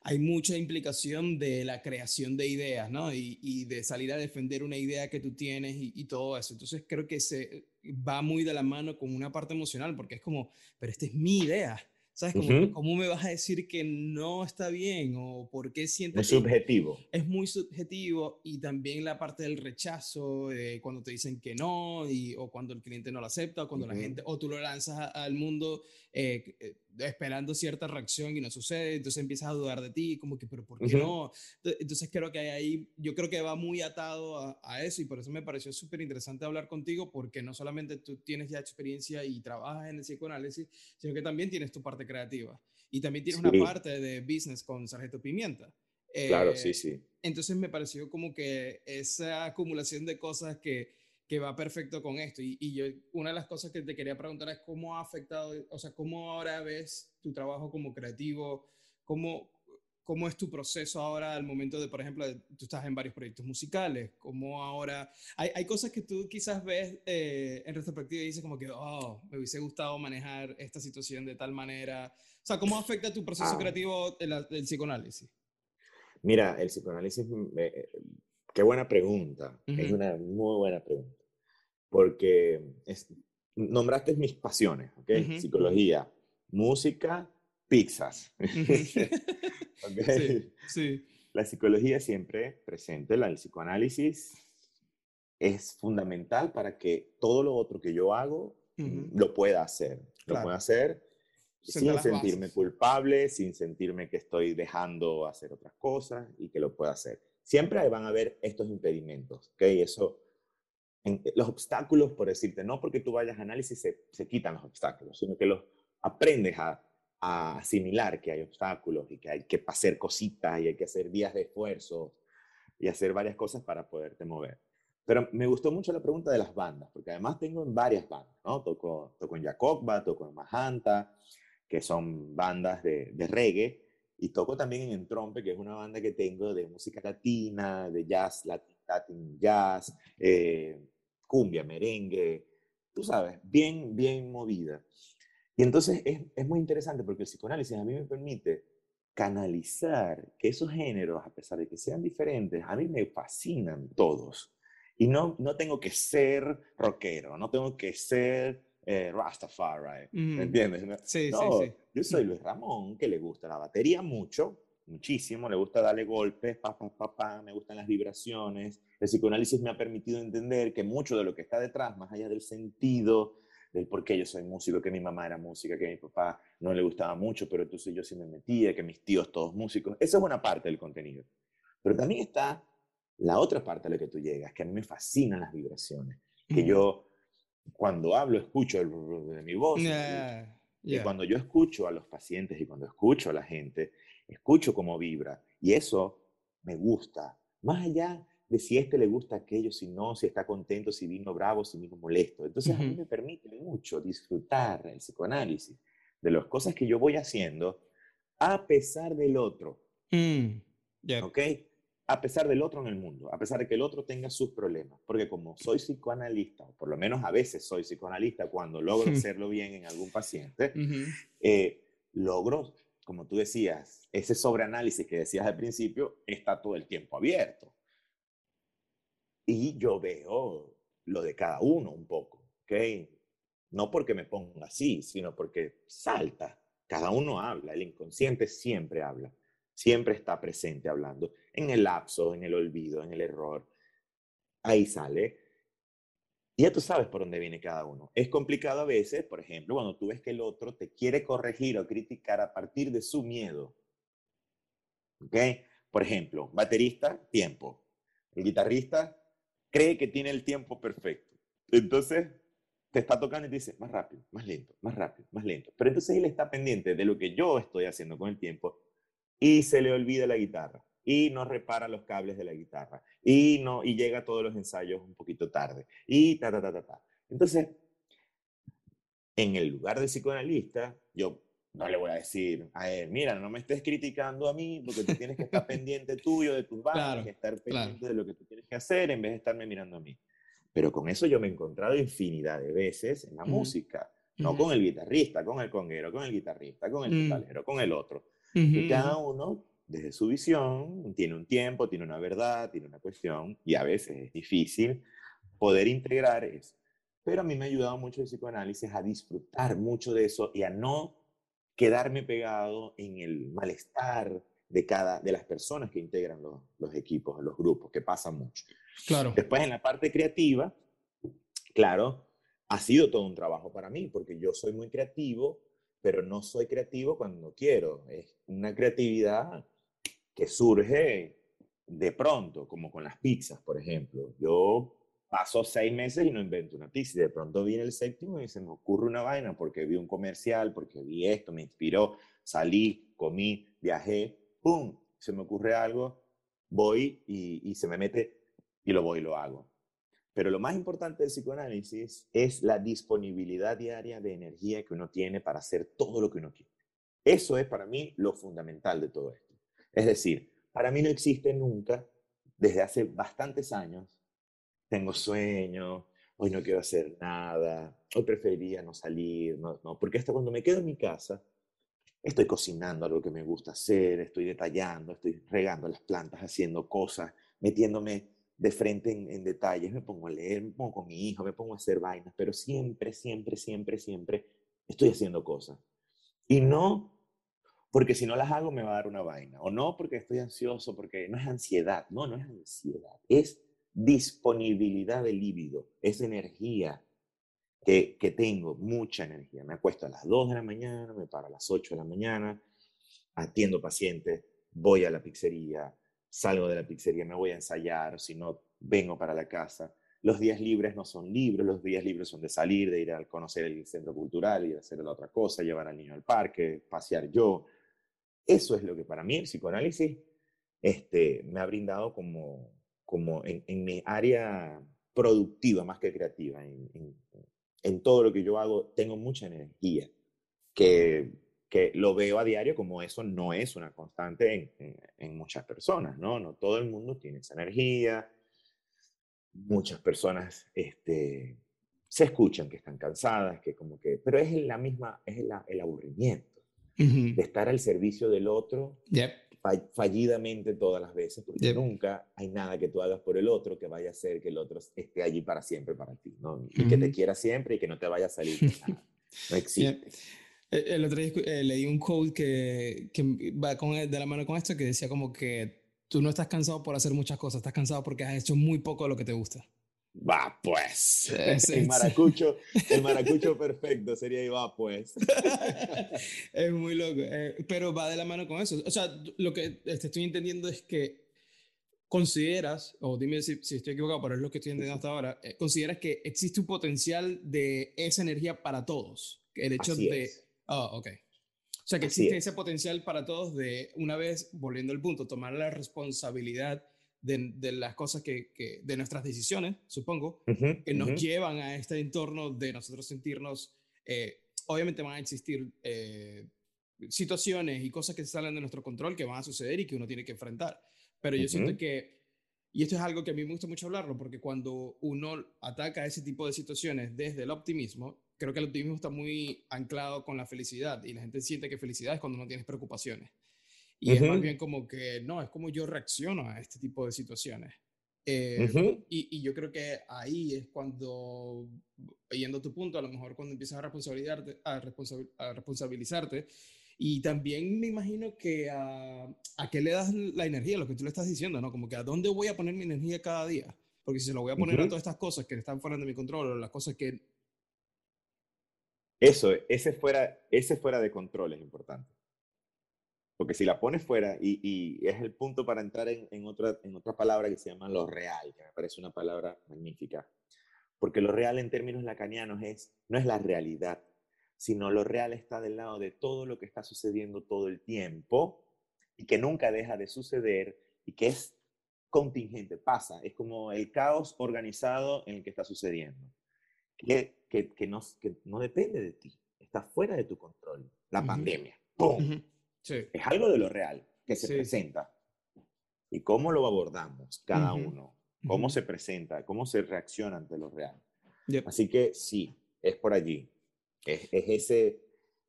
hay mucha implicación de la creación de ideas, ¿no? Y, y de salir a defender una idea que tú tienes y, y, todo eso. Entonces creo que se va muy de la mano con una parte emocional, porque es como, pero esta es mi idea. ¿Sabes? ¿Cómo, me vas a decir que no está bien? ¿O por qué sientes... Es subjetivo. Es muy subjetivo y también la parte del rechazo, cuando te dicen que no, y, o cuando el cliente no lo acepta, o cuando la gente, o tú lo lanzas al mundo, eh, eh, esperando cierta reacción y no sucede, entonces empiezas a dudar de ti, como que, pero ¿por qué no? Entonces creo que ahí, yo creo que va muy atado a, a eso y por eso me pareció súper interesante hablar contigo, porque no solamente tú tienes ya experiencia y trabajas en el psicoanálisis, sino que también tienes tu parte creativa y también tienes una parte de business con Sargento Pimienta. claro, sí, eh, sí. Entonces me pareció como que esa acumulación de cosas que que va perfecto con esto. Y, y, yo, una de las cosas que te quería preguntar es cómo ha afectado, o sea, cómo ahora ves tu trabajo como creativo, cómo, cómo es tu proceso ahora al momento de, por ejemplo, tú estás en varios proyectos musicales, cómo ahora, hay, hay cosas que tú quizás ves eh, en retrospectiva y dices como que, oh, me hubiese gustado manejar esta situación de tal manera. O sea, ¿cómo afecta tu proceso ah. creativo el, el, psicoanálisis? Mira, el psicoanálisis, eh, qué buena pregunta, es una muy buena pregunta porque nombraste mis pasiones, ¿ok? Psicología, música, pizzas. (laughs) sí, sí. La psicología siempre presente, la, el psicoanálisis es fundamental para que todo lo otro que yo hago lo pueda hacer. Lo pueda hacer sin sentirme culpable, sin sentirme que estoy dejando hacer otras cosas y que lo pueda hacer. Siempre van a haber estos impedimentos, ¿ok? Eso eh, los obstáculos, por decirte, no porque tú vayas a análisis se, se quitan los obstáculos, sino que los aprendes a, a, asimilar que hay obstáculos y que hay que hacer cositas y hay que hacer días de esfuerzo y hacer varias cosas para poderte mover. Pero me gustó mucho la pregunta de las bandas, porque además tengo en varias bandas, ¿no? Toco, toco en Jacobba, toco en Majanta, que son bandas de, de reggae, y toco también en Entrompe, que es una banda que tengo de música latina, de jazz, latin, jazz, eh, cumbia, merengue, tú sabes, bien, bien movida. Y entonces es, es muy interesante porque el psicoanálisis a mí me permite canalizar que esos géneros, a pesar de que sean diferentes, a mí me fascinan todos. Y no, no tengo que ser rockero, no tengo que ser eh, Rastafari, ¿me entiendes? Sí, sí, sí. Yo soy Luis Ramón, que le gusta la batería mucho, muchísimo, le gusta darle golpes, pa, pa, pa, pa, me gustan las vibraciones. El psicoanálisis me ha permitido entender que mucho de lo que está detrás, más allá del sentido, del por qué yo soy músico, que mi mamá era música, que mi papá no le gustaba mucho, pero entonces yo sí me metía, que mis tíos todos músicos, esa es una parte del contenido. Pero también está la otra parte a la que tú llegas, que a mí me fascinan las vibraciones, que yo cuando hablo escucho el de mi voz. Y cuando yo escucho a los pacientes y cuando escucho a la gente, escucho cómo vibra y eso me gusta. Más allá de si este le gusta aquello, si no, si está contento, si vino bravo, si vino molesto. Entonces a mí me permite mucho disfrutar el psicoanálisis de las cosas que yo voy haciendo a pesar del otro. Mm, ¿Ok? A pesar del otro en el mundo, a pesar de que el otro tenga sus problemas. Porque como soy psicoanalista, o por lo menos a veces soy psicoanalista cuando logro (laughs) hacerlo bien en algún paciente, eh, logro como tú decías, ese sobreanálisis que decías al principio está todo el tiempo abierto. Y yo veo lo de cada uno un poco, ¿ok? No porque me ponga así, sino porque salta. Cada uno habla, el inconsciente siempre habla, siempre está presente hablando, en el lapso, en el olvido, en el error. Ahí sale y ya tú sabes por dónde viene cada uno. Es complicado a veces, por ejemplo, cuando tú ves que el otro te quiere corregir o criticar a partir de su miedo. ¿Ok? Por ejemplo, baterista, tiempo. El guitarrista cree que tiene el tiempo perfecto. Entonces, te está tocando y te dice, más rápido, más lento, más rápido, más lento. Pero entonces él está pendiente de lo que yo estoy haciendo con el tiempo y se le olvida la guitarra y no repara los cables de la guitarra y no y llega a todos los ensayos un poquito tarde y ta ta ta ta ta. Entonces, en el lugar de psicoanalista, yo no le voy a decir a él, mira, no me estés criticando a mí porque tú tienes que estar (laughs) pendiente tuyo de tus bandas, que estar pendiente de lo que tú tienes que hacer en vez de estarme mirando a mí. Pero con eso yo me he encontrado infinidad de veces en la música, no con el guitarrista, con el conguero, con el guitarrista, con el metalero, con el otro. Y cada uno desde su visión, tiene un tiempo, tiene una verdad, tiene una cuestión, y a veces es difícil poder integrar eso. Pero a mí me ha ayudado mucho el psicoanálisis a disfrutar mucho de eso y a no quedarme pegado en el malestar de cada de las personas que integran los, los equipos, los grupos, que pasa mucho. Claro. Después en la parte creativa, claro, ha sido todo un trabajo para mí, porque yo soy muy creativo pero no soy creativo cuando quiero. Es una creatividad que surge de pronto, como con las pizzas, por ejemplo. Yo paso seis meses y no invento una y de pronto viene el séptimo y se me ocurre una vaina porque vi un comercial, porque vi esto, me inspiró, salí, comí, viajé, ¡pum! Se me ocurre algo, voy y, y se me mete y lo voy y lo hago. Pero lo más importante del psicoanálisis es la disponibilidad diaria de energía que uno tiene para hacer todo lo que uno quiere. Eso es para mí lo fundamental de todo esto. Es decir, para mí no existe nunca, desde hace bastantes años, tengo sueño, hoy no quiero hacer nada, hoy preferiría no salir, no, no, porque hasta cuando me quedo en mi casa, estoy cocinando algo que me gusta hacer, estoy detallando, estoy regando las plantas, haciendo cosas, metiéndome de frente en, en, detalles, me pongo a leer, me pongo con mi hijo, me pongo a hacer vainas, pero siempre, siempre, siempre, siempre estoy haciendo cosas. Y no porque si no las hago me va a dar una vaina, o no porque estoy ansioso, porque no es ansiedad, no, no es ansiedad, es disponibilidad de líbido, es energía que, que tengo, mucha energía. Me acuesto a las 2 de la mañana, me paro a las 8 de la mañana, atiendo pacientes, voy a la pizzería, salgo de la pizzería, me voy a ensayar, si no, vengo para la casa. Los días libres no son libres, los días libres son de salir, de ir a conocer el centro cultural, ir a hacer la otra cosa, llevar al niño al parque, pasear yo. Eso es lo que para mí el psicoanálisis este, me ha brindado como, como en, en mi área productiva más que creativa. En, en, en, todo lo que yo hago tengo mucha energía que que lo veo a diario como eso no es una constante en, en, muchas personas, ¿no? No todo el mundo tiene esa energía. Muchas personas este, se escuchan que están cansadas, que como que, pero es la misma, es la, el aburrimiento de estar al servicio del otro fallidamente todas las veces, porque nunca hay nada que tú hagas por el otro que vaya a hacer que el otro esté allí para siempre para ti, ¿no? Y que te quiera siempre y que no te vaya a salir nada. No (laughs) existe. Eh, el otro día eh, leí un quote que, que va con, de la mano con esto que decía como que tú no estás cansado por hacer muchas cosas, estás cansado porque has hecho muy poco de lo que te gusta. Va pues. (laughs) el maracucho, el maracucho perfecto sería y va pues. (laughs) es muy loco, eh, pero va de la mano con eso. O sea, lo que te estoy entendiendo es que consideras, o dime si, si, estoy equivocado, pero es lo que estoy entendiendo hasta ahora, consideras que existe un potencial de esa energía para todos. El hecho de, Ah, ok. O sea que existe ese potencial para todos de, una vez, volviendo al punto, tomar la responsabilidad de, de las cosas que, que, de nuestras decisiones, supongo, que nos llevan a este entorno de nosotros sentirnos, eh, obviamente van a existir eh, situaciones y cosas que salen de nuestro control que van a suceder y que uno tiene que enfrentar. Pero yo siento que, y esto es algo que a mí me gusta mucho hablarlo, porque cuando uno ataca ese tipo de situaciones desde el optimismo, creo que el optimismo está muy anclado con la felicidad y la gente siente que felicidad es cuando no tienes preocupaciones. Y es más bien como que, no, es como yo reacciono a este tipo de situaciones. Eh, y, y, yo creo que ahí es cuando, yendo a tu punto, a lo mejor cuando empiezas a, responsabilizarte, a, a responsabilizarte, y también me imagino que a, a, qué le das la energía, lo que tú le estás diciendo, ¿no? Como que a dónde voy a poner mi energía cada día. Porque si se lo voy a poner a todas estas cosas que están fuera de mi control, o las cosas que eso, ese fuera, ese fuera de control es importante. Porque si la pones fuera, y, y es el punto para entrar en, en, otra, en otra palabra que se llama lo real, que me parece una palabra magnífica. Porque lo real en términos lacanianos es, no es la realidad, sino lo real está del lado de todo lo que está sucediendo todo el tiempo y que nunca deja de suceder y que es contingente, pasa, es como el caos organizado en el que está sucediendo que, que, que, no, que no depende de ti, está fuera de tu control. La pandemia, ¡pum! Sí. Es algo de lo real que se presenta. ¿Y cómo lo abordamos cada uno? ¿Cómo se presenta? ¿Cómo se reacciona ante lo real? Así que sí, es por allí. Es, es, ese,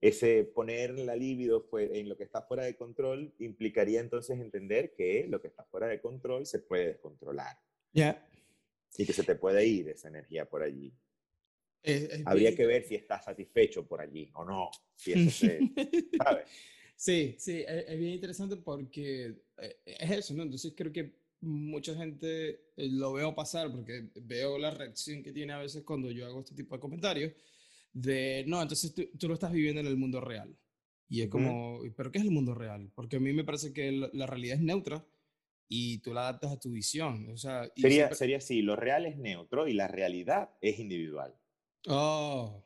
ese poner la libido en lo que está fuera de control implicaría entonces entender que lo que está fuera de control se puede descontrolar. Ya. Y que se te puede ir esa energía por allí. Habría que ver si está satisfecho por allí o no. Si (laughs) Sí, sí, e, es, bien interesante porque eh, es eso, ¿no? Entonces creo que mucha gente eh, lo veo pasar porque veo la reacción que tiene a veces cuando yo hago este tipo de comentarios, de, no, entonces tú, tú lo estás viviendo en el mundo real. Y es como, ¿pero qué es el mundo real? Porque a mí me parece que la realidad es neutra y tú la adaptas a tu visión. O sea, sería, sería así, lo real es neutro y la realidad es individual. Oh,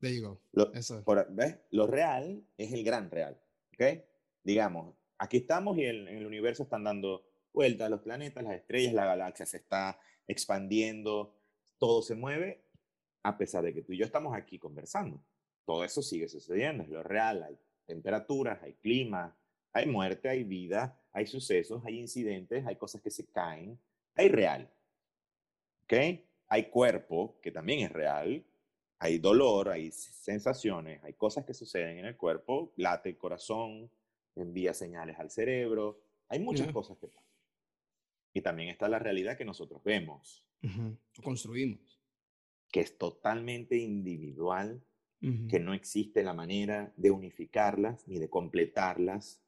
there you go. Lo, ¿ves? lo real es el gran real, ¿ok? Digamos, aquí estamos y en el universo están dando vueltas los planetas, las estrellas, la galaxia se está expandiendo, todo se mueve, a pesar de que tú y yo estamos aquí conversando. Todo eso sigue sucediendo, es lo real, hay temperaturas, hay clima, hay muerte, hay vida, hay sucesos, hay incidentes, hay cosas que se caen, hay real. ¿Ok? Hay cuerpo, que también es real, hay dolor, hay sensaciones, hay cosas que suceden en el cuerpo, late el corazón, envía señales al cerebro, hay muchas cosas que pasan. Y también está la realidad que nosotros vemos. Construimos. Que es totalmente individual, que no existe la manera de unificarlas ni de completarlas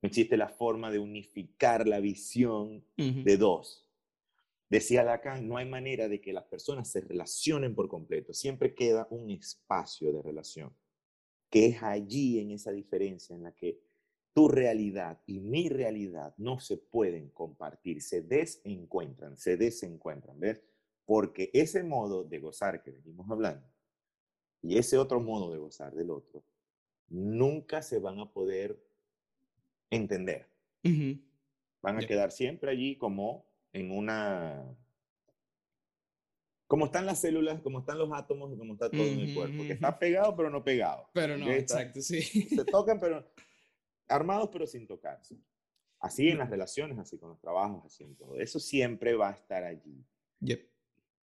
no existe la forma de unificar la visión de dos. Decía Lacan, no hay manera de que las personas se relacionen por completo. Siempre queda un espacio de relación, que es allí en esa diferencia en la que tu realidad y mi realidad no se pueden compartir, se desencuentran, se desencuentran, ¿ves? Porque ese modo de gozar que venimos hablando y ese otro modo de gozar del otro, nunca se van a poder entender. Van a quedar siempre allí como en una... Como están las células, como están los átomos, como está todo en el cuerpo, que está pegado pero no pegado. Pero no, exacto, sí. Se (laughs) tocan pero armados pero sin tocarse. Así en las relaciones, así con los trabajos, así en todo. Eso siempre va a estar allí. Yep.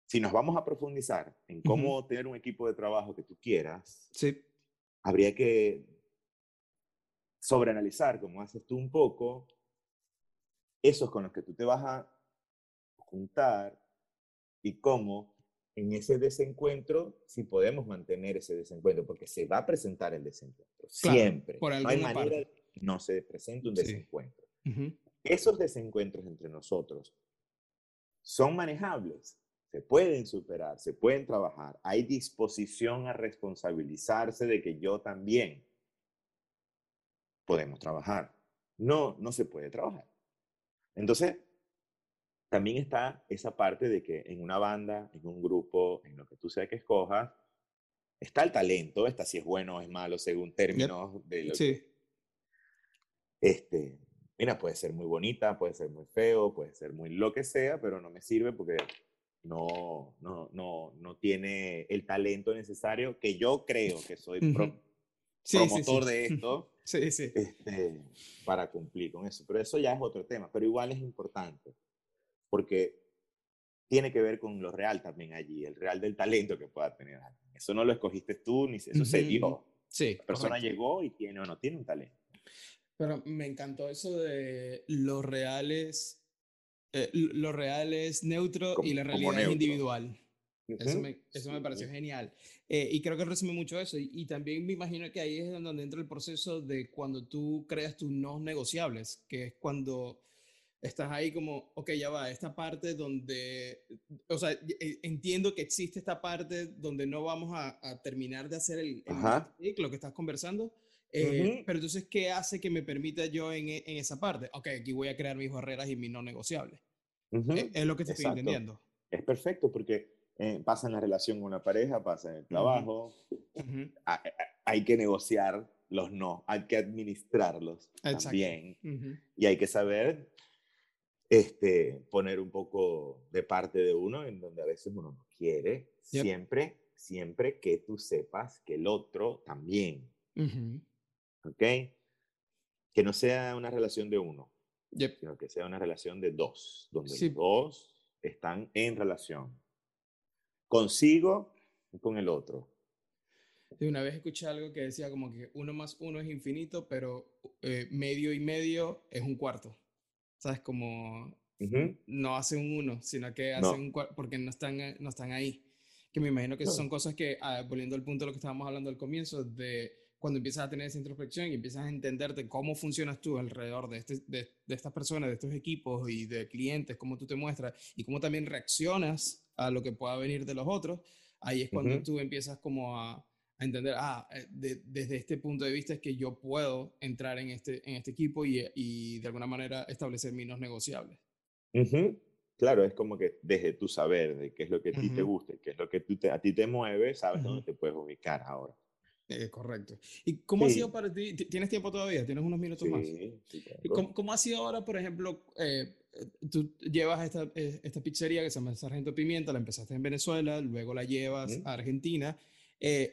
Si nos vamos a profundizar en cómo tener un equipo de trabajo que tú quieras, sí. habría que sobreanalizar, como haces tú un poco, esos con los que tú te vas a juntar y cómo en ese desencuentro, si podemos mantener ese desencuentro, porque se va a presentar el desencuentro, siempre. Por no hay manera de que no se presente un desencuentro. Esos desencuentros entre nosotros son manejables, se pueden superar, se pueden trabajar. Hay disposición a responsabilizarse de que yo también podemos trabajar. No, no se puede trabajar. Entonces, también está esa parte de que en una banda, en un grupo, en lo que tú sea que escojas, está el talento, está si es bueno o es malo según términos de lo sí. este, mira, puede ser muy bonita, puede ser muy feo, puede ser muy lo que sea, pero no me sirve porque no, no, no, no tiene el talento necesario que yo creo que soy promotor de (laughs) esto sí, sí. Este, para cumplir con eso. Pero eso ya es otro tema, pero igual es importante, porque tiene que ver con lo real también allí, el real del talento que pueda tener alguien. Eso no lo escogiste tú, ni eso se dio. Sí, La persona llegó y tiene o no tiene un talento. Pero me encantó eso de los reales, eh, lo real es neutro y la realidad es individual. Eso me, eso me pareció genial. Eh, y creo que resume mucho eso. Y, también me imagino que ahí es donde entra el proceso de cuando tú creas tus no negociables, que es cuando estás ahí como, ok, ya va, esta parte donde, o sea, eh, entiendo que existe esta parte donde no vamos a, terminar de hacer el, el lo que estás conversando, eh, pero entonces, ¿qué hace que me permita yo en, en, esa parte? Ok, aquí voy a crear mis barreras y mis no negociables. es, lo que te estoy entendiendo. Es perfecto porque eh, pasa en la relación con una pareja, pasa en el trabajo. Hay que negociar los no, hay que administrarlos también. Y hay que saber este, poner un poco de parte de uno en donde a veces uno no quiere. Siempre, siempre que tú sepas que el otro también. ¿Ok? Que no sea una relación de uno, sino que sea una relación de dos, donde los dos están en relación consigo y con el otro. De una vez escuché algo que decía como que uno más uno es infinito, pero eh, medio y medio es un cuarto. ¿Sabes? Como no hace un uno, sino que hacen un cuarto porque no están, eh, no están ahí. Que me imagino que son cosas que, ah, volviendo al punto de lo que estábamos hablando al comienzo, de cuando empiezas a tener esa introspección y empiezas a entenderte cómo funcionas tú alrededor de, este, de, de estas personas, de estos equipos y de clientes, cómo tú te muestras y cómo también reaccionas a lo que pueda venir de los otros, ahí es cuando tú empiezas como a, a entender, ah, eh, desde este punto de vista es que yo puedo entrar en este, en este equipo y, y de alguna manera establecer mis no negociables. Claro, es como que desde tu saber de qué es lo que a ti te gusta, qué es lo que tú te, a ti te mueve, sabes dónde te puedes ubicar ahora. Eh, correcto. ¿Y cómo ha sido para ti? ¿Tienes tiempo todavía? ¿Tienes unos minutos más? Sí, ¿Y cómo, cómo, ha sido ahora, por ejemplo, eh, tú llevas esta, eh, esta pizzería que se llama Sargento Pimienta, la empezaste en Venezuela, luego la llevas a Argentina.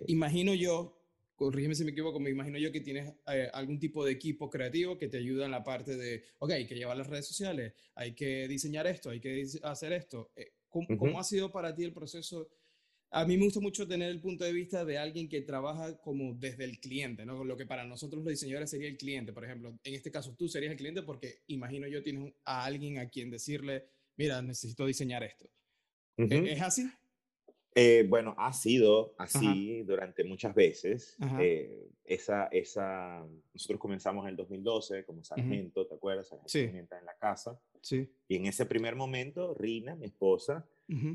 Imagino yo corrígeme si me equivoco, me imagino yo que tienes eh, algún tipo de equipo creativo que te ayuda en la parte de, ok, hay que llevar las redes sociales, hay que diseñar esto, hay que hacer esto. Eh, ¿Cómo, ha sido para ti el proceso? A mí me gusta mucho tener el punto de vista de alguien que trabaja como desde el cliente, ¿no? Lo que para nosotros los diseñadores sería el cliente, por ejemplo. En este caso tú serías el cliente porque imagino yo tienes a alguien a quien decirle, mira, necesito diseñar esto. ¿E-, ¿Es así? Eh, bueno, ha sido así durante muchas veces. Eh, esa, esa, nosotros comenzamos en el 2012 como sargento, ¿te acuerdas? sí. en la casa. Sí. Y en ese primer momento, Rina, mi esposa,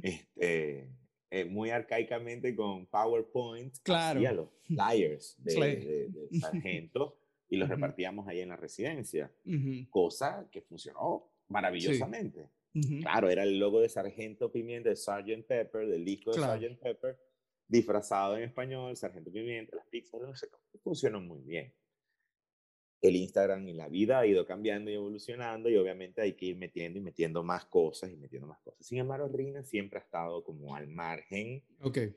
este, eh, muy arcaicamente con PowerPoint, claro. hacía los (laughs) flyers de, (laughs) sargento y los repartíamos ahí en la residencia. Cosa que funcionó maravillosamente. Claro, era el logo de Sargento Pimienta, de Sgt. Pepper, del disco de Sgt. Pepper, disfrazado en español, Sargento Pimienta, las pizzas, no sé cómo, funcionó muy bien. El Instagram y la vida ha ido cambiando y evolucionando y obviamente hay que ir metiendo y metiendo más cosas y metiendo más cosas. Sin embargo, Rina siempre ha estado como al margen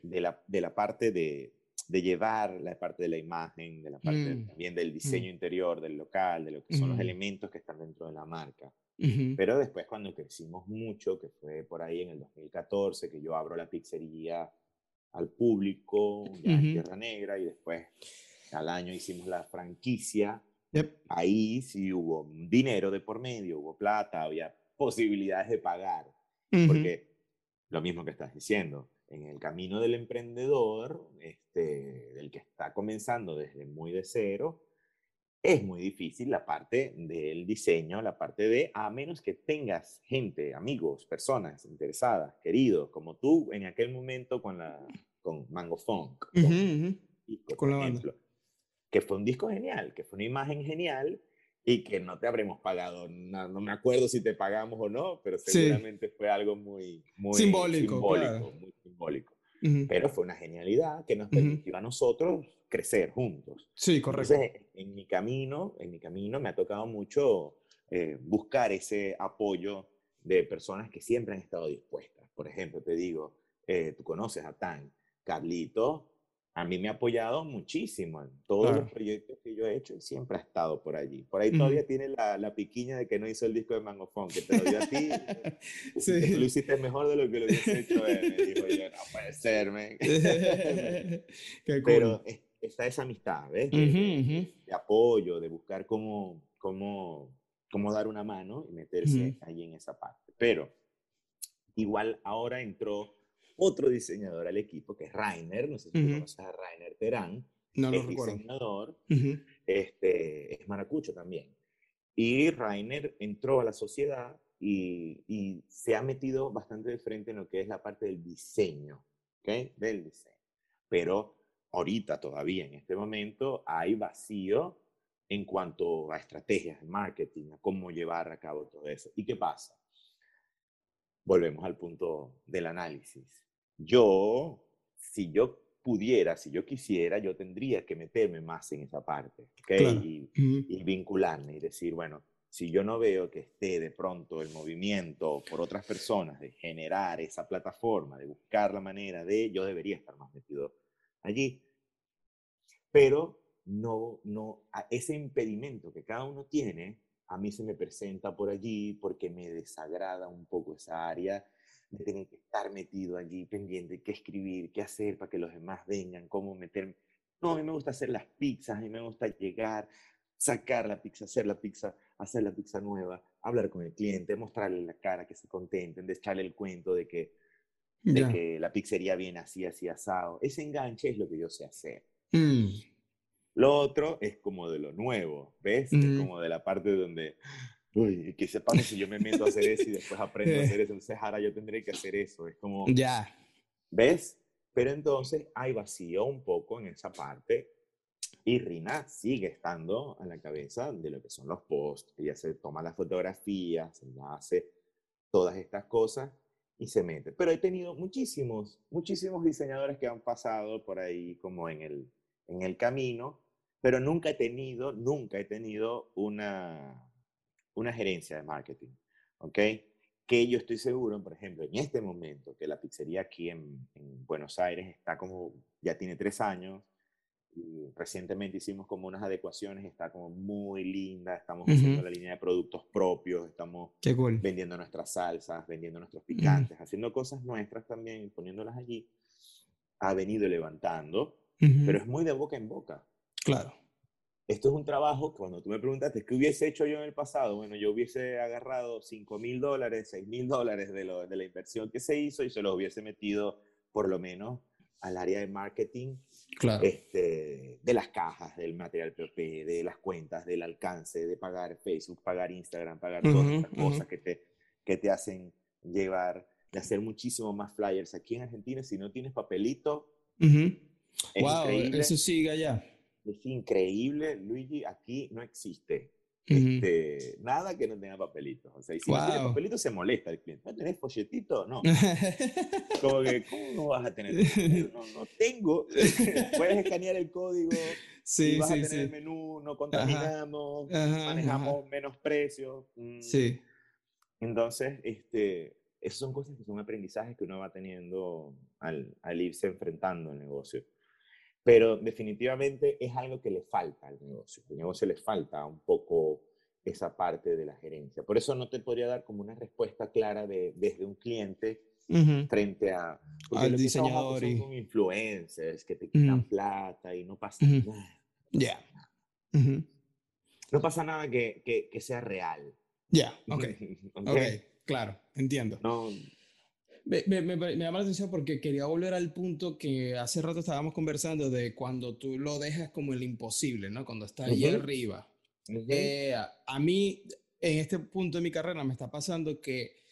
de, la, de la parte de, de llevar la parte de la imagen, de la parte mm, también del mm. diseño interior del local, de lo que son los elementos que están dentro de la marca. Pero después cuando crecimos mucho, que fue por ahí en el 2014, que yo abro la pizzería al público, ya en Tierra Negra, y después al año hicimos la franquicia, ahí sí hubo dinero de por medio, hubo plata, había posibilidades de pagar, porque lo mismo que estás diciendo, en el camino del emprendedor, este, del que está comenzando desde muy de cero, es muy difícil la parte del diseño, la parte de, a menos que tengas gente, amigos, personas interesadas, queridos, como tú en aquel momento con, la, con Mango Funk, con, la ejemplo, que fue un disco genial, que fue una imagen genial y que no te habremos pagado, no, no me acuerdo si te pagamos o no, pero seguramente fue algo muy, muy simbólico, muy simbólico. Pero fue una genialidad que nos permitió a nosotros crecer juntos. Sí, correcto. Entonces, en mi camino, en mi camino me ha tocado mucho eh, buscar ese apoyo de personas que siempre han estado dispuestas. Por ejemplo, te digo, eh, tú conoces a Tan, Carlito, a mí me ha apoyado muchísimo en todos los proyectos que yo he hecho y siempre ha estado por allí. Por ahí todavía tiene la, la, piquiña de que no hizo el disco de Mangofón, que te lo dio a ti. (laughs) sí. Que lo hiciste mejor de lo que lo hubiese hecho él. Me dijo yo, no puede ser, man. (laughs) Pero está esa amistad, ¿ves? De, apoyo, de buscar cómo, cómo, cómo dar una mano y meterse ahí en esa parte. Pero igual ahora entró otro diseñador al equipo, que es Rainer, no sé si conoces a Rainer Terán, no es diseñador, este, es maracucho también. Y Rainer entró a la sociedad y, y, se ha metido bastante de frente en lo que es la parte del diseño, ¿ok? Del diseño. Pero ahorita todavía en este momento hay vacío en cuanto a estrategias de marketing, a cómo llevar a cabo todo eso. ¿Y qué pasa? Volvemos al punto del análisis. Yo, si yo pudiera, si yo quisiera, yo tendría que meterme más en esa parte ¿okay? y, vincularme y decir, bueno, si yo no veo que esté de pronto el movimiento por otras personas de generar esa plataforma, de buscar la manera de, yo debería estar más metido allí. Pero no, no, ese impedimento que cada uno tiene, a mí se me presenta por allí porque me desagrada un poco esa área de tener que estar metido allí, pendiente, qué escribir, qué hacer para que los demás vengan, cómo meterme. No, a mí me gusta hacer las pizzas, a mí me gusta llegar, sacar la pizza, hacer la pizza, hacer la pizza nueva, hablar con el cliente, mostrarle la cara, que se contenten, de echarle el cuento de que de que la pizzería viene así, así asado. Ese enganche es lo que yo sé hacer. Mm. Lo otro es como de lo nuevo, ¿ves? Es como de la parte donde, uy, que sepamos si yo me meto a hacer eso y después aprendo a (laughs) hacer eso. Entonces ahora yo tendré que hacer eso. Es como, ya. ¿Ves? Pero entonces hay vacío un poco en esa parte y Rina sigue estando a la cabeza de lo que son los posts. Ella se toma las fotografías, hace todas estas cosas y se mete. Pero he tenido muchísimos, muchísimos diseñadores que han pasado por ahí como en el, en el camino, pero nunca he tenido, nunca he tenido una, una gerencia de marketing, ¿ok? Que yo estoy seguro, por ejemplo, en este momento, que la pizzería aquí en, en Buenos Aires está como, ya tiene tres años, y recientemente hicimos como unas adecuaciones, está como muy linda, estamos haciendo la línea de productos propios, estamos vendiendo nuestras salsas, vendiendo nuestros picantes, haciendo cosas nuestras también, poniéndolas allí. Ha venido levantando, pero es muy de boca en boca. Claro. Esto es un trabajo, cuando tú me preguntaste, ¿qué hubiese hecho yo en el pasado? Bueno, yo hubiese agarrado 5 mil dólares, 6 mil dólares de, de la inversión que se hizo y se los hubiese metido por lo menos al área de marketing claro. este, de las cajas, del material PP, de las cuentas, del alcance, de pagar Facebook, pagar Instagram, pagar todas estas cosas que, te, que te hacen llevar, de hacer muchísimo más flyers. Aquí en Argentina, si no tienes papelito, wow, eso sigue allá. Es increíble, Luigi, aquí no existe. Este, nada que no tenga papelitos. O sea, y si no tiene papelito se molesta el cliente. ¿No tenés folletito? No. (laughs) Como que, ¿cómo no vas a tener? No, no tengo. (laughs) Puedes escanear el código. Sí, vas sí, a tener sí. el menú, no contaminamos, manejamos menos precios. Mm. Sí. Entonces, este, esas son cosas que son aprendizajes que uno va teniendo al, al irse enfrentando al negocio pero definitivamente es algo que le falta al negocio. Al negocio le falta un poco esa parte de la gerencia. Por eso no te podría dar como una respuesta clara de, desde un cliente frente a al diseñador y con influencers que te quitan plata y no pasa nada. Ya. No pasa nada que, que, que sea real. Ya, okay. (laughs) ok. Claro, entiendo. No, me, me, me, llama la atención porque quería volver al punto que hace rato estábamos conversando de cuando tú lo dejas como el imposible, ¿no? Cuando está ahí arriba. eh, a mí, en este punto de mi carrera, me está pasando que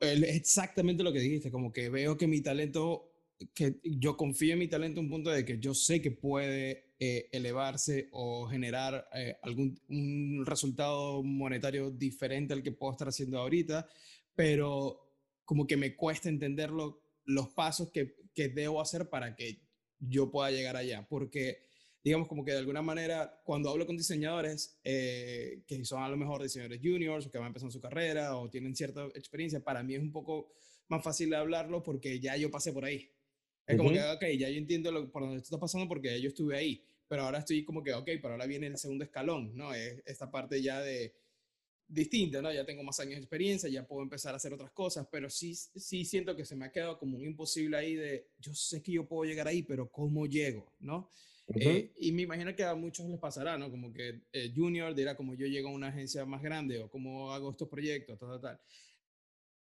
es exactamente lo que dijiste, como que veo que mi talento, que yo confío en mi talento a un punto de que yo sé que puede eh, elevarse o generar eh, algún un resultado monetario diferente al que puedo estar haciendo ahorita, pero como que me cuesta entender los pasos que, que, debo hacer para que yo pueda llegar allá. Porque, digamos, como que de alguna manera, cuando hablo con diseñadores eh, que son a lo mejor diseñadores juniors o que van empezando su carrera o tienen cierta experiencia, para mí es un poco más fácil hablarlo porque ya yo pasé por ahí. Es como que, ok, ya yo entiendo lo, por dónde esto está pasando porque yo estuve ahí. Pero ahora estoy como que, ok, pero ahora viene el segundo escalón, ¿no? Es esta parte ya de distinta, ¿no? Ya tengo más años de experiencia, ya puedo empezar a hacer otras cosas, pero sí, sí siento que se me ha quedado como un imposible ahí de, yo sé que yo puedo llegar ahí, pero ¿cómo llego, no? eh, y me imagino que a muchos les pasará, ¿no? Como que eh, Junior dirá, como yo llego a una agencia más grande o cómo hago estos proyectos, tal, tal, tal.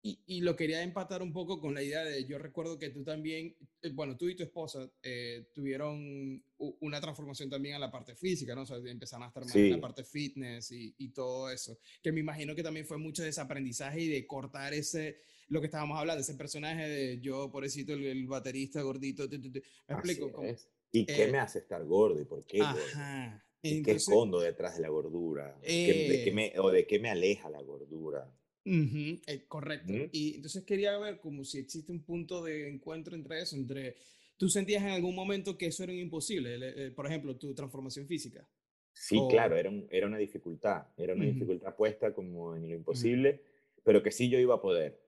Y, y, lo quería empatar un poco con la idea de, yo recuerdo que tú también, eh, bueno, tú y tu esposa eh, tuvieron una transformación también en la parte física, ¿no? O sea, empezaron a estar más sí. en la parte fitness y, y, todo eso, que me imagino que también fue mucho de ese aprendizaje y de cortar ese, lo que estábamos hablando, ese personaje de yo, pobrecito, el, el baterista gordito, te, te, te. ¿me explico? Como, ¿Y eh, qué me hace estar gordo y por qué? Ajá. ¿Y qué escondo detrás de la gordura? Eh, ¿De qué me, ¿O de qué me aleja la gordura? Uh -huh, eh, correcto. Uh -huh. Y entonces quería ver como si existe un punto de encuentro entre eso, entre... ¿Tú sentías en algún momento que eso era imposible? Eh, por ejemplo, tu transformación física. Sí, o... claro, era, un, era, una dificultad. Era una uh -huh. dificultad puesta como en lo imposible, pero que sí yo iba a poder.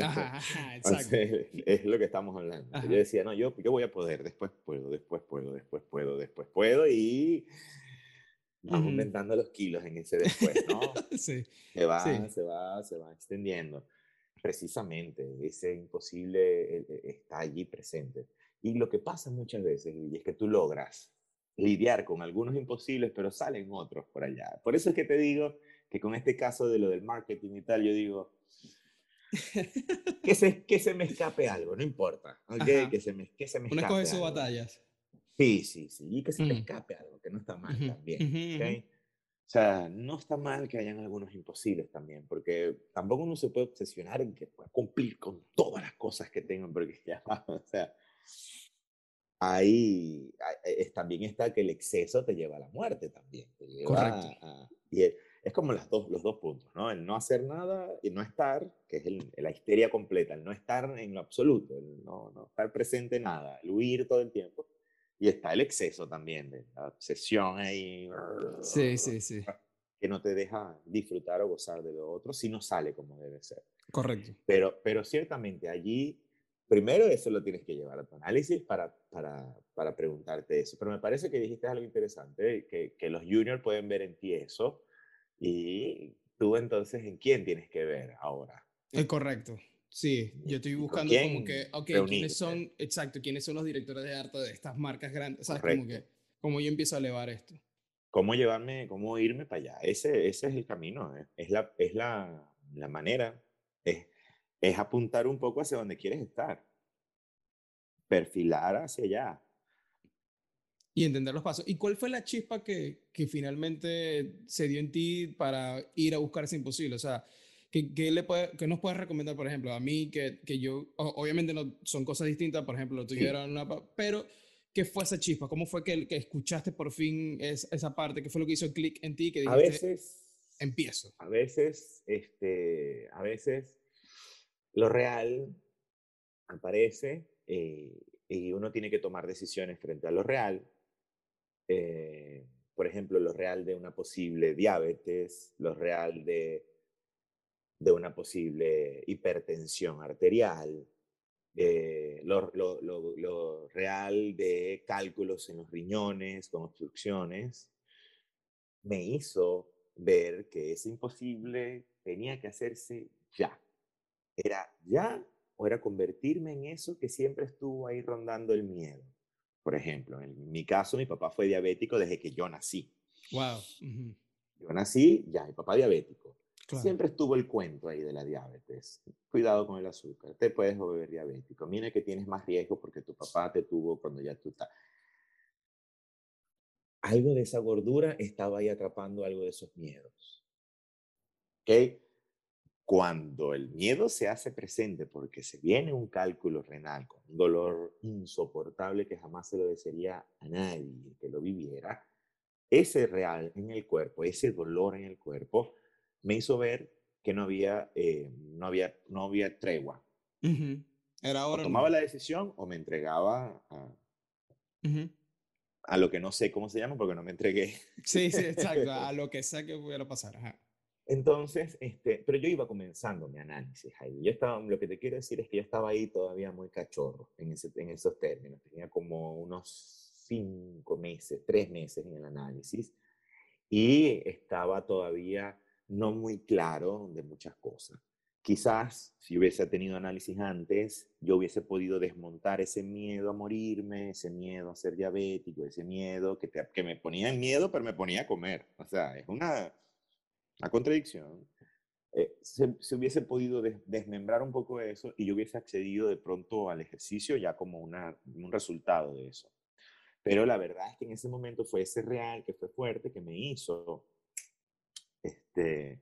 Ajá, ajá (laughs) exacto. es lo que estamos hablando. Ajá. Yo decía, no, yo, yo voy a poder, después puedo, después puedo, después puedo, después puedo y vamos uh -huh. aumentando los kilos en ese después, (laughs) ¿no? sí. Se va, sí. se va, se va extendiendo. Precisamente, ese imposible está allí presente. Y lo que pasa muchas veces, y es que tú logras lidiar con algunos imposibles, pero salen otros por allá. Por eso es que te digo que con este caso de lo del marketing y tal, yo digo, (laughs) que se, que se me escape algo, no importa, ¿okay? que se me, que se me Una escape coge sus batallas. Sí, sí, sí, y que se me escape algo, que no está mal uh -huh. también. ¿okay? O sea, no está mal que hayan algunos imposibles también, porque tampoco uno se puede obsesionar en que pueda cumplir con todas las cosas que tengan, porque (laughs) ya, o sea, ahí también está que el exceso te lleva a la muerte también. Correcto. y es, como las dos, los dos puntos, ¿no? El no hacer nada y no estar, que es la histeria completa, el no estar en lo absoluto, el no, no estar presente en nada, el huir todo el tiempo. Y está el exceso también, de la obsesión ahí. Sí, sí, sí. (laughs) Que no te deja disfrutar o gozar de lo otro si no sale como debe ser. Correcto. Pero, pero ciertamente allí primero eso lo tienes que llevar a tu análisis para, para, para preguntarte eso. Pero me parece que dijiste algo interesante, que, que los juniors pueden ver en ti eso y tú entonces en quién tienes que ver ahora. Es correcto. Sí, yo estoy buscando como que, ok, ¿quiénes son, exacto, quiénes son los directores de arte de estas marcas grandes? ¿Sabes? Como que, cómo yo empiezo a elevar esto. ¿Cómo llevarme, cómo irme para allá? Ese, ese es el camino, ¿eh? es, la, es la, la manera. Es, es apuntar un poco hacia donde quieres estar, perfilar hacia allá. Y entender los pasos. ¿Y cuál fue la chispa que, que finalmente se dio en ti para ir a buscar ese imposible? O sea, ¿qué, qué le puede, qué nos puedes recomendar, por ejemplo, a mí, que, que yo, obviamente no, son cosas distintas, por ejemplo, tú tuyo era una... Pero, ¿qué fue esa chispa? ¿Cómo fue que, que escuchaste por fin esa parte? ¿Qué fue lo que hizo clic en ti? Que dijiste, a veces... Empiezo. A veces, este, a veces lo real aparece eh, y uno tiene que tomar decisiones frente a lo real. Eh, por ejemplo, lo real de una posible diabetes, lo real de, de una posible hipertensión arterial, eh, lo, lo, lo, real de cálculos en los riñones con obstrucciones, me hizo ver que es imposible tenía que hacerse ya era ya o era convertirme en eso que siempre estuvo ahí rondando el miedo. Por ejemplo, en mi caso, mi papá fue diabético desde que yo nací. Wow. Yo nací, ya, mi papá diabético. Siempre estuvo el cuento ahí de la diabetes. Cuidado con el azúcar, te puedes volver diabético. Mira que tienes más riesgo porque tu papá te tuvo cuando ya tú estás. Algo de esa gordura estaba ahí atrapando algo de esos miedos. ¿Ok? Cuando el miedo se hace presente porque se viene un cálculo renal con un dolor insoportable que jamás se lo desearía a nadie que lo viviera, ese real en el cuerpo, ese dolor en el cuerpo, me hizo ver que no había, eh, no había, no había tregua. Era ahora. O tomaba la decisión o me entregaba a, a, lo que no sé cómo se llama porque no me entregué. Sí, sí, exacto, a (laughs) lo que sé que pudiera pasar. Ajá. Entonces, este, pero yo iba comenzando mi análisis ahí. Yo estaba, lo que te quiero decir es que yo estaba ahí todavía muy cachorro en, ese, en esos términos. Tenía como unos cinco meses, tres meses en el análisis y estaba todavía no muy claro de muchas cosas. Quizás si hubiese tenido análisis antes, yo hubiese podido desmontar ese miedo a morirme, ese miedo a ser diabético, ese miedo que, me ponía en miedo, pero me ponía a comer. O sea, es una, contradicción, eh, se, hubiese podido desmembrar un poco de eso y yo hubiese accedido de pronto al ejercicio ya como una, un resultado de eso. Pero la verdad es que en ese momento fue ese real que fue fuerte que me hizo este,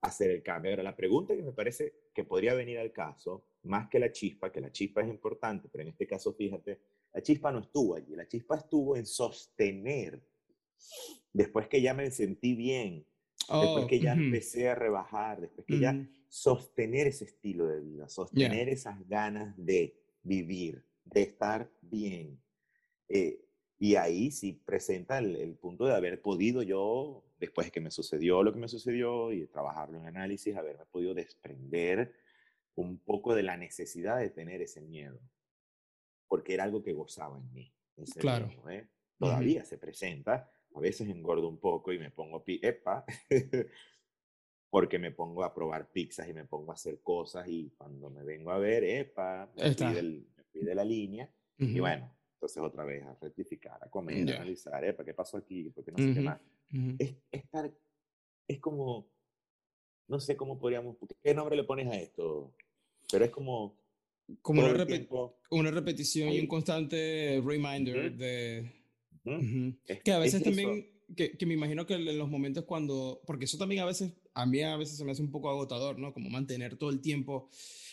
hacer el cambio. Ahora, la pregunta que me parece que podría venir al caso, más que la chispa, que la chispa es importante, pero en este caso, fíjate, la chispa no estuvo allí, la chispa estuvo en sostener, después que ya me sentí bien, después oh, que ya empecé a rebajar, después que ya sostener ese estilo de vida, sostener esas ganas de vivir, de estar bien. Eh, y ahí sí presenta el, punto de haber podido yo, después de que me sucedió lo que me sucedió y trabajarlo en análisis, haberme podido desprender un poco de la necesidad de tener ese miedo, porque era algo que gozaba en mí. claro. ¿eh? Todavía se presenta, a veces engordo un poco y me pongo, epa, (laughs) porque me pongo a probar pizzas y me pongo a hacer cosas y cuando me vengo a ver, epa, me fui, de la línea y bueno, entonces otra vez a rectificar, a comer, a analizar, epa, ¿qué pasó aquí? Porque no sé qué más. Es, estar, es como, no sé cómo podríamos, ¿qué nombre le pones a esto? Pero es como... Como una, una, repetición y un constante reminder de que a veces también, que, que, me imagino que en los momentos cuando, porque eso también a veces a mí a veces se me hace un poco agotador, ¿no? Como mantener todo el tiempo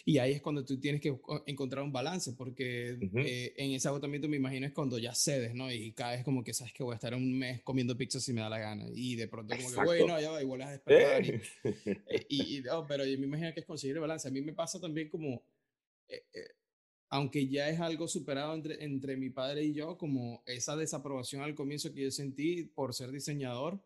y ahí es cuando tú tienes que encontrar un balance, porque eh, en ese agotamiento me imagino es cuando ya cedes, ¿no? Y caes como que sabes que voy a estar un mes comiendo pizza si me da la gana y de pronto como que, bueno, ya va y vuelves a despertar. y, eh, y, pero yo me imagino que es conseguir el balance. A mí me pasa también como... Eh, aunque ya es algo superado entre, entre mi padre y yo, como esa desaprobación al comienzo que yo sentí por ser diseñador,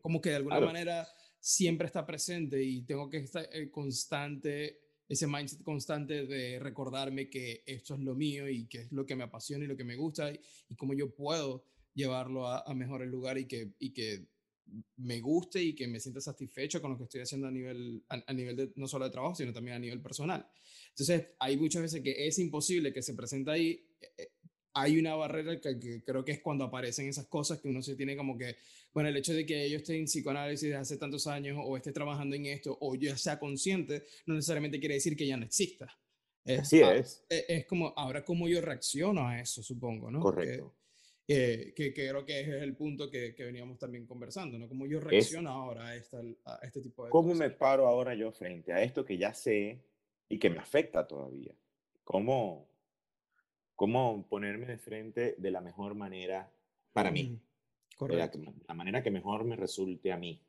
como que de alguna manera siempre está presente y tengo que estar eh, constante, ese mindset constante de recordarme que esto es lo mío y que es lo que me apasiona y lo que me gusta y, cómo yo puedo llevarlo a, a mejores lugares y que, y que me guste y que me sienta satisfecho con lo que estoy haciendo a nivel, a, nivel no solo de trabajo, sino también a nivel personal. Entonces, hay muchas veces que es imposible que se presente ahí. Eh, eh, hay una barrera que, creo que es cuando aparecen esas cosas que uno se tiene como que, bueno, el hecho de que yo esté en psicoanálisis desde hace tantos años o esté trabajando en esto o yo sea consciente, no necesariamente quiere decir que ya no exista. Es, Así es. E, es, como, ahora cómo yo reacciono a eso, supongo, ¿no? Correcto. que, que, creo que es el punto que, que, veníamos también conversando, ¿no? Cómo yo reacciono ahora a, esta, a, este tipo de ¿Cómo me paro ahora yo frente a esto que ya sé y que me afecta todavía. ¿Cómo, cómo ponerme de frente de la mejor manera para mí? Correcto. La, manera que mejor me resulte a mí.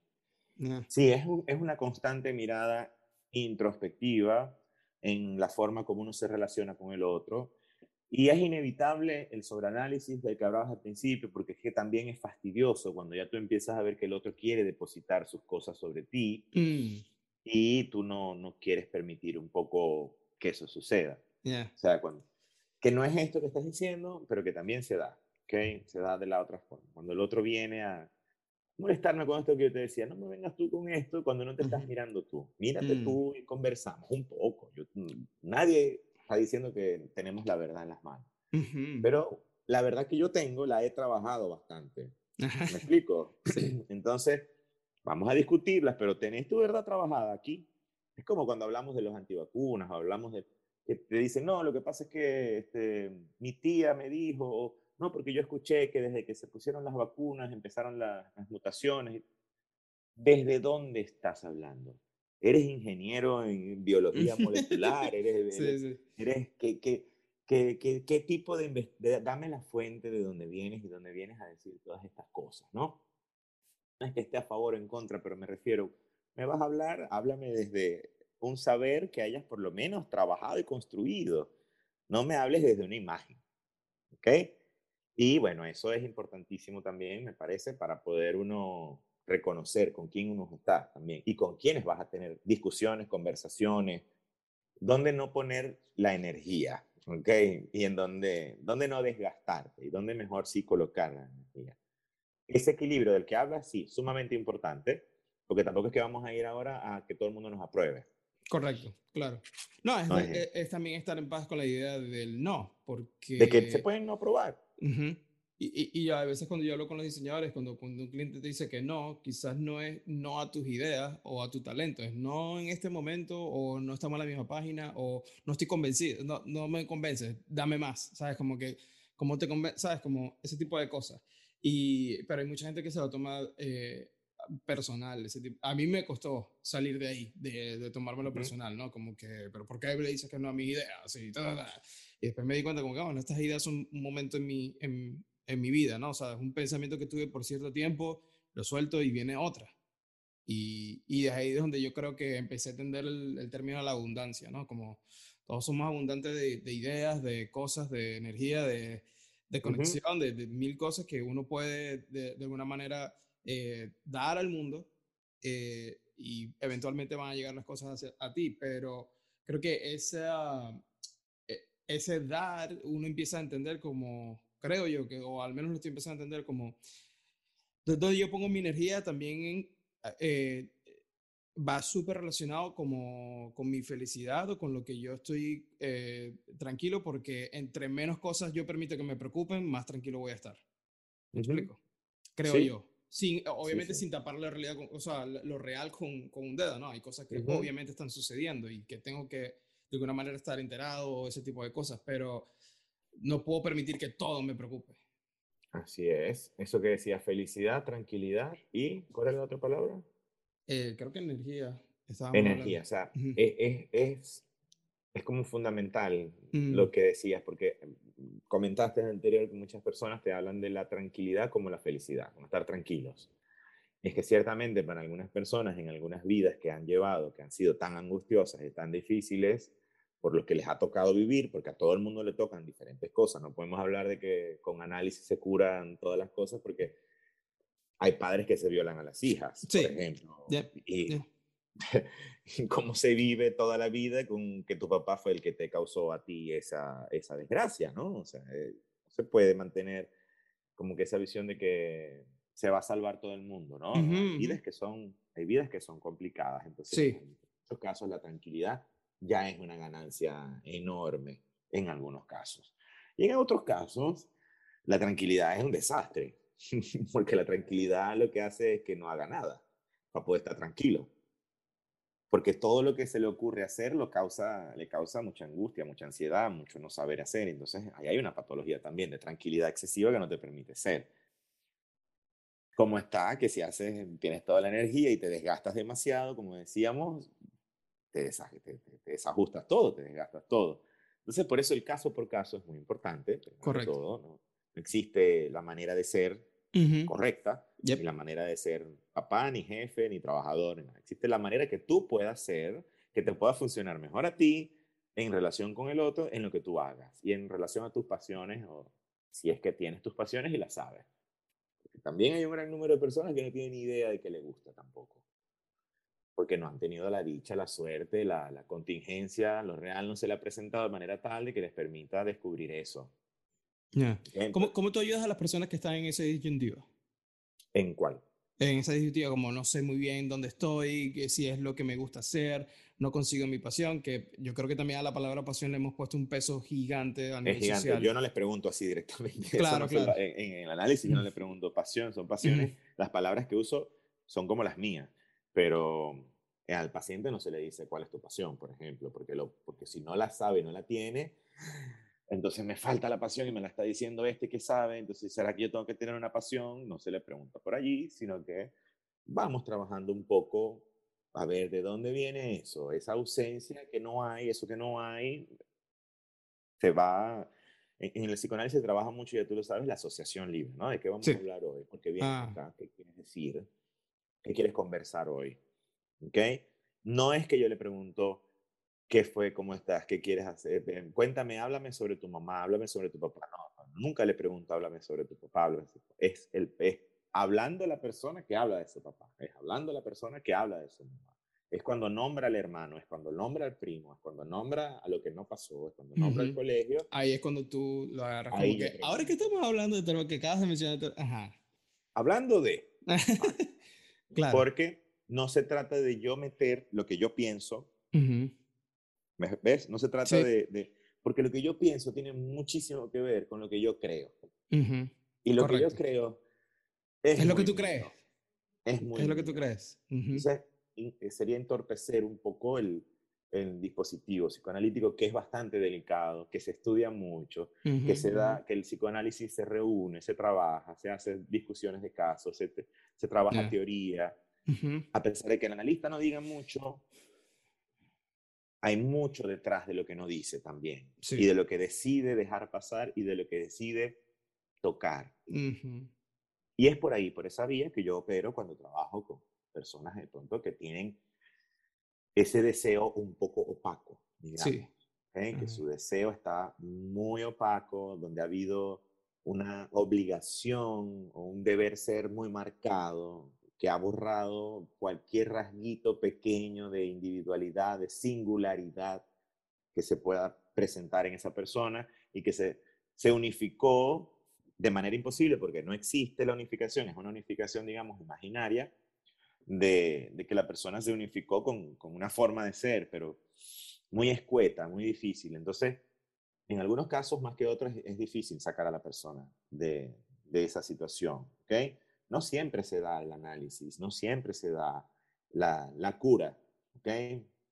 Sí, es, es una constante mirada introspectiva en la forma como uno se relaciona con el otro. Y es inevitable el sobreanálisis del que hablabas al principio, porque es que también es fastidioso cuando ya tú empiezas a ver que el otro quiere depositar sus cosas sobre ti. Mm y tú no, no quieres permitir un poco que eso suceda. O sea, cuando, que no es esto que estás diciendo, pero que también se da, ¿ok? Se da de la otra forma. Cuando el otro viene a molestarme con esto que yo te decía, no me vengas tú con esto cuando no te estás mirando tú. Mírate mm. tú y conversamos un poco. Yo, mm, nadie está diciendo que tenemos la verdad en las manos. Pero la verdad que yo tengo la he trabajado bastante. ¿Me (laughs) explico? (clears throat) Entonces, Vamos a discutirlas, pero tenés tu verdad trabajada aquí. Es como cuando hablamos de los antivacunas, hablamos de que te dicen, no, lo que pasa es que este, mi tía me dijo, no, porque yo escuché que desde que se pusieron las vacunas empezaron las, mutaciones. ¿Desde dónde estás hablando? ¿Eres ingeniero en biología molecular? ¿Eres, (laughs) eres, ¿qué, qué, qué, qué, tipo de, de, Dame la fuente de dónde vienes y dónde vienes a decir todas estas cosas, ¿no? no es que esté a favor o en contra, pero me refiero, me vas a hablar, háblame desde un saber que hayas por lo menos trabajado y construido. No me hables desde una imagen. ¿Ok? Y bueno, eso es importantísimo también, me parece, para poder uno reconocer con quién uno está también y con quiénes vas a tener discusiones, conversaciones, dónde no poner la energía, ¿ok? Y en dónde, dónde no desgastarte y dónde mejor sí colocar la energía ese equilibrio del que hablas, sí, sumamente importante, porque tampoco es que vamos a ir ahora a que todo el mundo nos apruebe. Correcto, claro. No, es, también estar en paz con la idea del no, porque... De que se pueden no aprobar. y, y, a veces cuando yo hablo con los diseñadores, cuando, cuando un cliente te dice que no, quizás no es no a tus ideas o a tu talento, es no en este momento o no estamos en la misma página o no estoy convencido, no, no me convences, dame más, ¿sabes? Como que, como te convences, ¿sabes? Como ese tipo de cosas. Y, pero hay mucha gente que se lo toma eh, personal. Ese tipo. A mí me costó salir de ahí, de, de tomármelo personal, ¿no? Como que, pero ¿por qué le dices que no a mis ideas? Y, y después me di cuenta como que, bueno, estas ideas son un momento en mi, en, en mi vida, ¿no? O sea, es un pensamiento que tuve por cierto tiempo, lo suelto y viene otra. Y, y de ahí es donde yo creo que empecé a entender el, el término de la abundancia, ¿no? Como todos somos abundantes de, de ideas, de cosas, de energía, de, de conexión, de, mil cosas que uno puede de, alguna manera eh, dar al mundo eh, y eventualmente van a llegar las cosas hacia, a ti, pero creo que esa, e, ese dar uno empieza a entender como, creo yo, que, o al menos lo estoy empezando a entender como, donde yo pongo mi energía también en... Eh, va súper relacionado como con mi felicidad o con lo que yo estoy eh, tranquilo porque entre menos cosas yo permito que me preocupen, más tranquilo voy a estar. ¿Me explico? Creo yo. Sin, obviamente sin tapar la realidad, o sea, lo real con, con un dedo, ¿no? Hay cosas que obviamente están sucediendo y que tengo que de alguna manera estar enterado o ese tipo de cosas, pero no puedo permitir que todo me preocupe. Así es. Eso que decía, felicidad, tranquilidad y, ¿cuál es la otra palabra? Eh, creo que energía. Energía, o sea, es, es, es, como fundamental mm. lo que decías, porque comentaste en anterior que muchas personas te hablan de la tranquilidad como la felicidad, como estar tranquilos. Es que ciertamente para algunas personas en algunas vidas que han llevado, que han sido tan angustiosas y tan difíciles, por lo que les ha tocado vivir, porque a todo el mundo le tocan diferentes cosas. No podemos hablar de que con análisis se curan todas las cosas porque hay padres que se violan a las hijas, por ejemplo. y, (laughs) cómo se vive toda la vida con que tu papá fue el que te causó a ti esa, esa desgracia, ¿no? O sea, eh, se puede mantener como que esa visión de que se va a salvar todo el mundo, ¿no? hay, vidas que son, hay vidas que son complicadas, entonces en muchos casos la tranquilidad ya es una ganancia enorme en algunos casos. Y en otros casos, la tranquilidad es un desastre, (laughs) porque la tranquilidad lo que hace es que no haga nada para poder estar tranquilo porque todo lo que se le ocurre hacer lo causa, le causa mucha angustia, mucha ansiedad, mucho no saber hacer. Entonces, ahí hay una patología también de tranquilidad excesiva que no te permite ser. Como está, que si haces, tienes toda la energía y te desgastas demasiado, como decíamos, te, desajustas todo, te desgastas todo. Entonces, por eso el caso por caso es muy importante. Correcto. Todo, ¿no? existe la manera de ser correcta, ni la manera de ser papá, ni jefe, ni trabajador. Existe la manera que tú puedas ser, que te pueda funcionar mejor a ti en relación con el otro, en lo que tú hagas y en relación a tus pasiones o si es que tienes tus pasiones y las sabes. Porque también hay un gran número de personas que no tienen ni idea de que le gusta tampoco. Porque no han tenido la dicha, la suerte, la, la contingencia, lo real no se le ha presentado de manera tal de que les permita descubrir eso. ¿Cómo, ¿Cómo, tú ayudas a las personas que están en esa disyuntiva? ¿En cuál? En esa disyuntiva, como no sé muy bien dónde estoy, que si es lo que me gusta hacer, no consigo mi pasión, que yo creo que también a la palabra pasión le hemos puesto un peso gigante a nivel es gigante. Social. Yo no les pregunto así directamente. (laughs) Claro, claro. en, el análisis yo no les pregunto pasión, son pasiones. Las palabras que uso son como las mías, pero al paciente no se le dice cuál es tu pasión, por ejemplo, porque, lo, porque si no la sabe, no la tiene, entonces me falta la pasión y me la está diciendo este que sabe, entonces ¿será que yo tengo que tener una pasión? No se le pregunta por allí, sino que vamos trabajando un poco a ver de dónde viene eso, esa ausencia que no hay, eso que no hay, se va... En, el psicoanálisis se trabaja mucho, ya tú lo sabes, la asociación libre, ¿no? ¿De qué vamos a hablar hoy? Porque vienes ah. acá, ¿qué quieres decir? ¿Qué quieres conversar hoy? ¿Ok? No es que yo le pregunto, ¿Qué fue? ¿Cómo estás? ¿Qué quieres hacer? Cuéntame, háblame sobre tu mamá, háblame sobre tu papá. No, nunca le pregunto, háblame sobre tu papá. Es, el, es hablando la persona que habla de su papá. Es hablando la persona que habla de su mamá. Es cuando nombra al hermano, es cuando nombra al primo, es cuando nombra a lo que no pasó, es cuando nombra al colegio. Ahí es cuando tú lo agarras como que, ahora que estamos hablando de lo que acabas de mencionar, ajá. Hablando de. (laughs) claro. Porque no se trata de yo meter lo que yo pienso ¿Ves? No se trata de, Porque lo que yo pienso tiene muchísimo que ver con lo que yo creo. Y lo que yo creo es... Es lo que tú crees. Es, muy es lo que tú crees. Eh, sería entorpecer un poco el, el, dispositivo psicoanalítico, que es bastante delicado, que se estudia mucho, que se da, que el psicoanálisis se reúne, se trabaja, se hace discusiones de casos, se, se trabaja teoría. A pesar de que el analista no diga mucho, hay mucho detrás de lo que no dice también. Y de lo que decide dejar pasar y de lo que decide tocar. Y es por ahí, por esa vía que yo opero cuando trabajo con personas de pronto que tienen ese deseo un poco opaco, digamos. Que su deseo está muy opaco, donde ha habido una obligación o un deber ser muy marcado, que ha borrado cualquier rasguito pequeño de individualidad, de singularidad que se pueda presentar en esa persona y que se, se unificó de manera imposible porque no existe la unificación, es una unificación, digamos, imaginaria de, que la persona se unificó con, con, una forma de ser, pero muy escueta, muy difícil. Entonces, en algunos casos, más que otros, es difícil sacar a la persona de, de esa situación, ¿ok? No siempre se da el análisis, no siempre se da la, cura, ¿ok?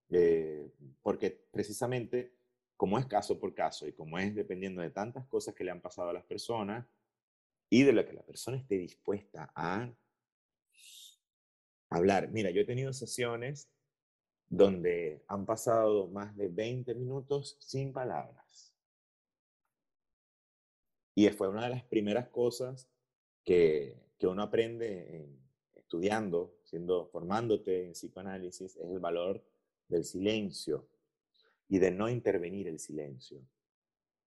Eh, porque precisamente como es caso por caso y como es dependiendo de tantas cosas que le han pasado a las personas y de lo que la persona esté dispuesta a hablar. Mira, yo he tenido sesiones donde han pasado más de 20 minutos sin palabras. Y fue una de las primeras cosas que, que uno aprende estudiando, siendo, formándote en psicoanálisis, es el valor del silencio y de no intervenir el silencio.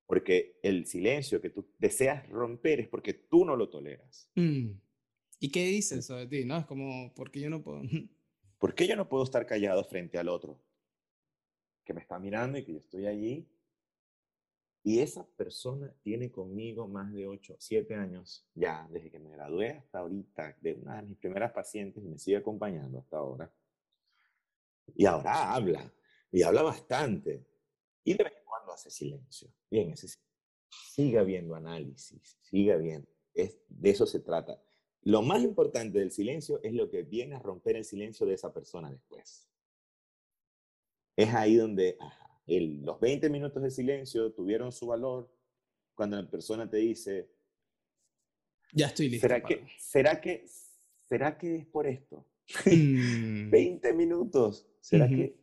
Porque el silencio que tú deseas romper es porque tú no lo toleras. Mm. ¿Y qué dices eso de ti? ¿No? Es como, ¿por qué yo no puedo? (laughs) ¿Por qué yo no puedo estar callado frente al otro? Que me está mirando y que yo estoy allí. Y esa persona tiene conmigo más de 8, 7 años ya, desde que me gradué hasta ahorita, de una de mis primeras pacientes y me sigue acompañando hasta ahora. Y ahora habla, y habla bastante. Y de vez en cuando hace silencio. Bien, ese sigue habiendo análisis, sigue habiendo. Es, de eso se trata. Lo más importante del silencio es lo que viene a romper el silencio de esa persona después. Es ahí donde los 20 minutos de silencio tuvieron su valor cuando la persona te dice, ya estoy listo. ¿Será, que, ¿será, que, ¿será que es por esto? 20 (laughs) mm. minutos. ¿Será, que,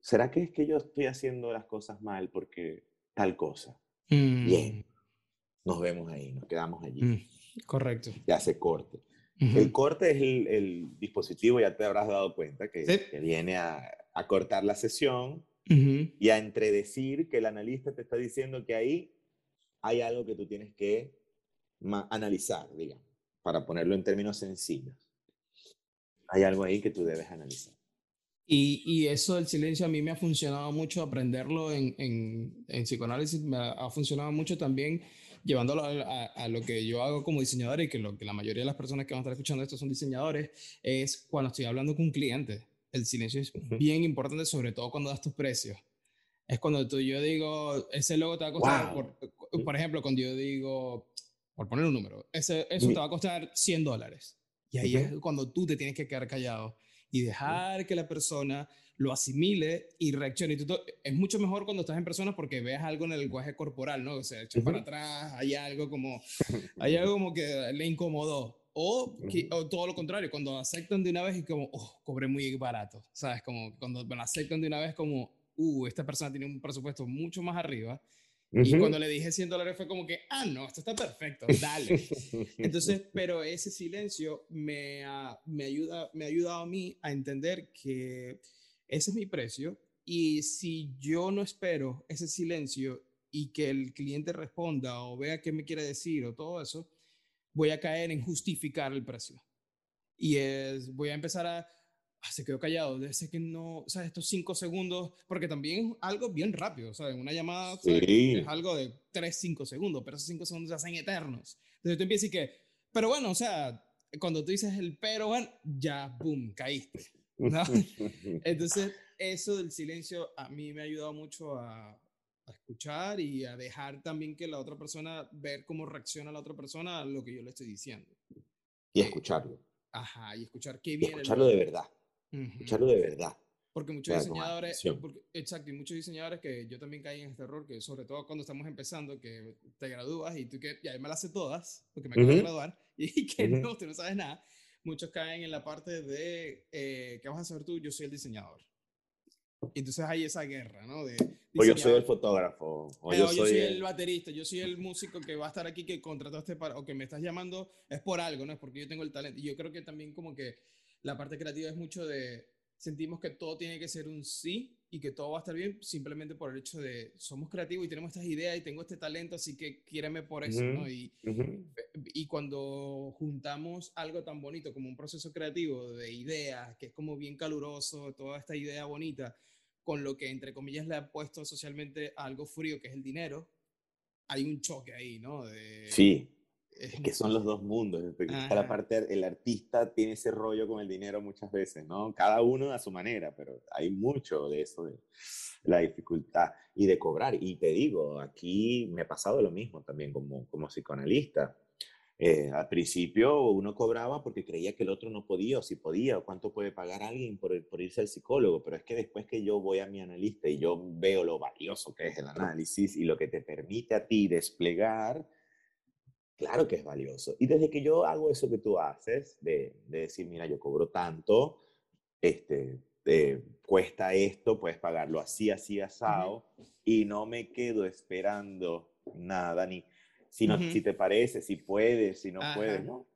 ¿Será que es que yo estoy haciendo las cosas mal porque tal cosa? Bien. Mm. Nos vemos ahí, nos quedamos allí. Mm. Correcto. Ya hace corte. El corte es el, dispositivo, ya te habrás dado cuenta, que, que viene a, a, cortar la sesión y a entredecir que el analista te está diciendo que ahí hay algo que tú tienes que analizar, digamos, para ponerlo en términos sencillos. Hay algo ahí que tú debes analizar. Y, y, eso del silencio a mí me ha funcionado mucho aprenderlo en, en, en psicoanálisis, me ha, ha funcionado mucho también llevándolo a, lo que yo hago como diseñador y que lo que la mayoría de las personas que van a estar escuchando esto son diseñadores, es cuando estoy hablando con un cliente. El silencio es bien importante, sobre todo cuando das tus precios. Es cuando tú, yo digo, ese logo te va a costar, por, por, ejemplo, cuando yo digo, por poner un número, ese, eso te va a costar 100 dólares. Y ahí es cuando tú te tienes que quedar callado y dejar que la persona lo asimile y reaccione. Y es mucho mejor cuando estás en persona porque veas algo en el lenguaje corporal, ¿no? O sea, echa para atrás, hay algo como, (laughs) hay algo como que le incomodó. O, o, todo lo contrario, cuando aceptan de una vez y como, oh, cobré muy barato, ¿sabes? Como cuando me lo aceptan de una vez como, uh, esta persona tiene un presupuesto mucho más arriba. Y cuando le dije 100 dólares fue como que, ah, no, esto está perfecto, dale. (laughs) Entonces, pero ese silencio me, me, ayuda, me ha ayudado a mí a entender que ese es mi precio y si yo no espero ese silencio y que el cliente responda o vea qué me quiere decir o todo eso, voy a caer en justificar el precio. Y es, voy a empezar a, ah, se quedó callado, debe ser que no, o sea, estos cinco segundos, porque también es algo bien rápido, o sea, una llamada es algo de tres, cinco segundos, pero esos cinco segundos se hacen eternos. Entonces tú empiezas y que, pero bueno, o sea, cuando tú dices el pero, bueno, ya, boom, caíste. (laughs) Entonces, eso del silencio a mí me ha ayudado mucho a, escuchar y a dejar también que la otra persona, ver cómo reacciona la otra persona a lo que yo le estoy diciendo. Y escucharlo. Ajá, y escuchar qué viene. Escucharlo de verdad. Escucharlo de verdad. Porque muchos diseñadores, exacto, y muchos diseñadores que yo también caí en este error, que sobre todo cuando estamos empezando, que te gradúas y tú que ya me las sé todas, porque me acabo de graduar, (laughs) y que no, tú no sabes nada muchos caen en la parte de, eh, ¿qué vas a hacer tú? Yo soy el diseñador. Entonces hay esa guerra, ¿no? De, o yo soy el fotógrafo. O yo, soy, el... baterista, yo soy el músico que va a estar aquí, que contrataste para, o que me estás llamando, es por algo, ¿no? Es porque yo tengo el talento. Y yo creo que también como que la parte creativa es mucho de, sentimos que todo tiene que ser un sí y que todo va a estar bien simplemente por el hecho de somos creativos y tenemos estas ideas y tengo este talento, así que quiéreme por eso, ¿no? Y, y cuando juntamos algo tan bonito como un proceso creativo de ideas, que es como bien caluroso, toda esta idea bonita, con lo que entre comillas le ha puesto socialmente algo frío, que es el dinero, hay un choque ahí, ¿no? De, sí. Es (laughs) que son los dos mundos. La parte, el artista tiene ese rollo con el dinero muchas veces, ¿no? Cada uno a su manera, pero hay mucho de eso, de la dificultad y de cobrar. Y te digo, aquí me ha pasado lo mismo también como, como psicoanalista. Eh, al principio uno cobraba porque creía que el otro no podía o si podía o cuánto puede pagar alguien por, por irse al psicólogo, pero es que después que yo voy a mi analista y yo veo lo valioso que es el análisis y lo que te permite a ti desplegar, Claro que es valioso. Y desde que yo hago eso que tú haces, de, de decir, mira, yo cobro tanto, este, cuesta esto, puedes pagarlo así, así, asado, y no me quedo esperando nada, ni si, no, si te parece, si puedes, si no puedes, ¿no?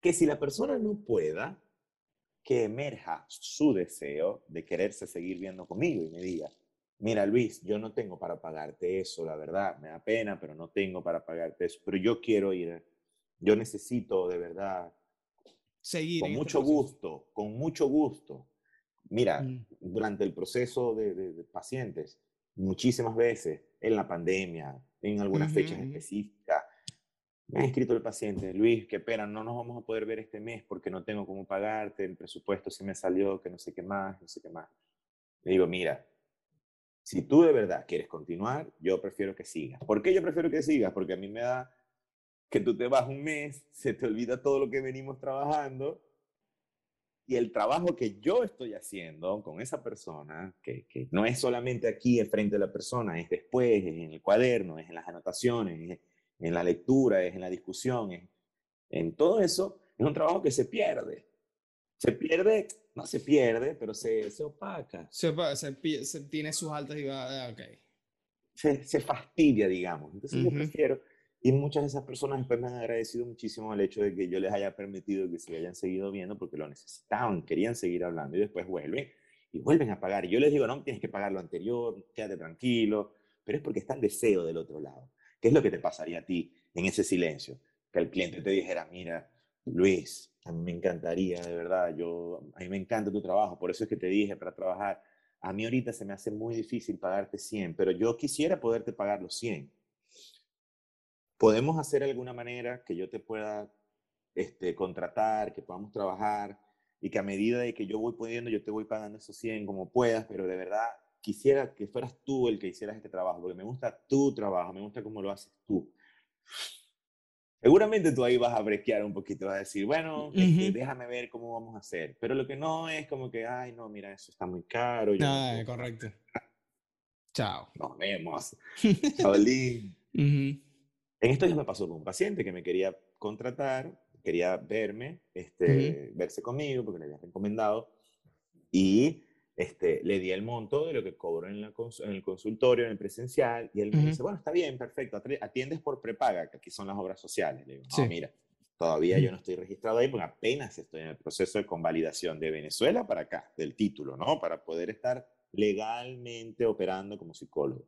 Que si la persona no pueda, que emerja su deseo de quererse seguir viendo conmigo y me diga, mira Luis, yo no tengo para pagarte eso, la verdad, me da pena, pero no tengo para pagarte eso, pero yo quiero ir, yo necesito de verdad seguir. Con este mucho gusto, con mucho gusto. Mira, mm. durante el proceso de, pacientes, muchísimas veces, en la pandemia, en algunas fechas específicas, me ha escrito el paciente, Luis, qué pena, no nos vamos a poder ver este mes porque no tengo cómo pagarte, el presupuesto sí me salió, que no sé qué más, no sé qué más. Le digo, mira, si tú de verdad quieres continuar, yo prefiero que sigas. ¿Por qué yo prefiero que sigas? Porque a mí me da que tú te vas un mes, (laughs) se te olvida todo lo que venimos trabajando y el trabajo que yo estoy haciendo con esa persona, que, que no es solamente aquí frente de la persona, es después, es en el cuaderno, es en las anotaciones, es en la lectura, es en la discusión, es, en todo eso, es un trabajo que se pierde. Se pierde no se pierde, pero se, se opaca. Se, se, tiene sus altas y va, ah, ok. Se, se fastidia, digamos. Entonces yo prefiero, y muchas de esas personas después me han agradecido muchísimo el hecho de que yo les haya permitido que se hayan seguido viendo porque lo necesitaban, querían seguir hablando y después vuelven y vuelven a pagar. Y yo les digo, no, tienes que pagar lo anterior, quédate tranquilo, pero es porque está el deseo del otro lado. ¿Qué es lo que te pasaría a ti en ese silencio? Que el cliente te dijera, mira, Luis, a mí me encantaría, de verdad, yo, a mí me encanta tu trabajo, por eso es que te dije para trabajar. A mí ahorita se me hace muy difícil pagarte 100, pero yo quisiera poderte pagar los 100. ¿Podemos hacer alguna manera que yo te pueda este, contratar, que podamos trabajar y que a medida de que yo voy pudiendo, yo te voy pagando esos 100 como puedas, pero de verdad quisiera que fueras tú el que hicieras este trabajo, porque me gusta tu trabajo, me gusta cómo lo haces tú. Seguramente tú ahí vas a brequear un poquito, vas a decir, bueno, este, déjame ver cómo vamos a hacer. Pero lo que no es como que, ay, no, mira, eso está muy caro. no, correcto. Chao. Nos vemos. (laughs) Chao, En esto ya me pasó con un paciente que me quería contratar, quería verme, este, verse conmigo porque le había recomendado. Y este, le di el monto de lo que cobro en, la en el consultorio, en el presencial, y él me dice, bueno, está bien, perfecto, atiendes por prepaga, que aquí son las obras sociales. Le digo, no, mira, todavía yo no estoy registrado ahí porque apenas estoy en el proceso de convalidación de Venezuela para acá, del título, ¿no? Para poder estar legalmente operando como psicólogo.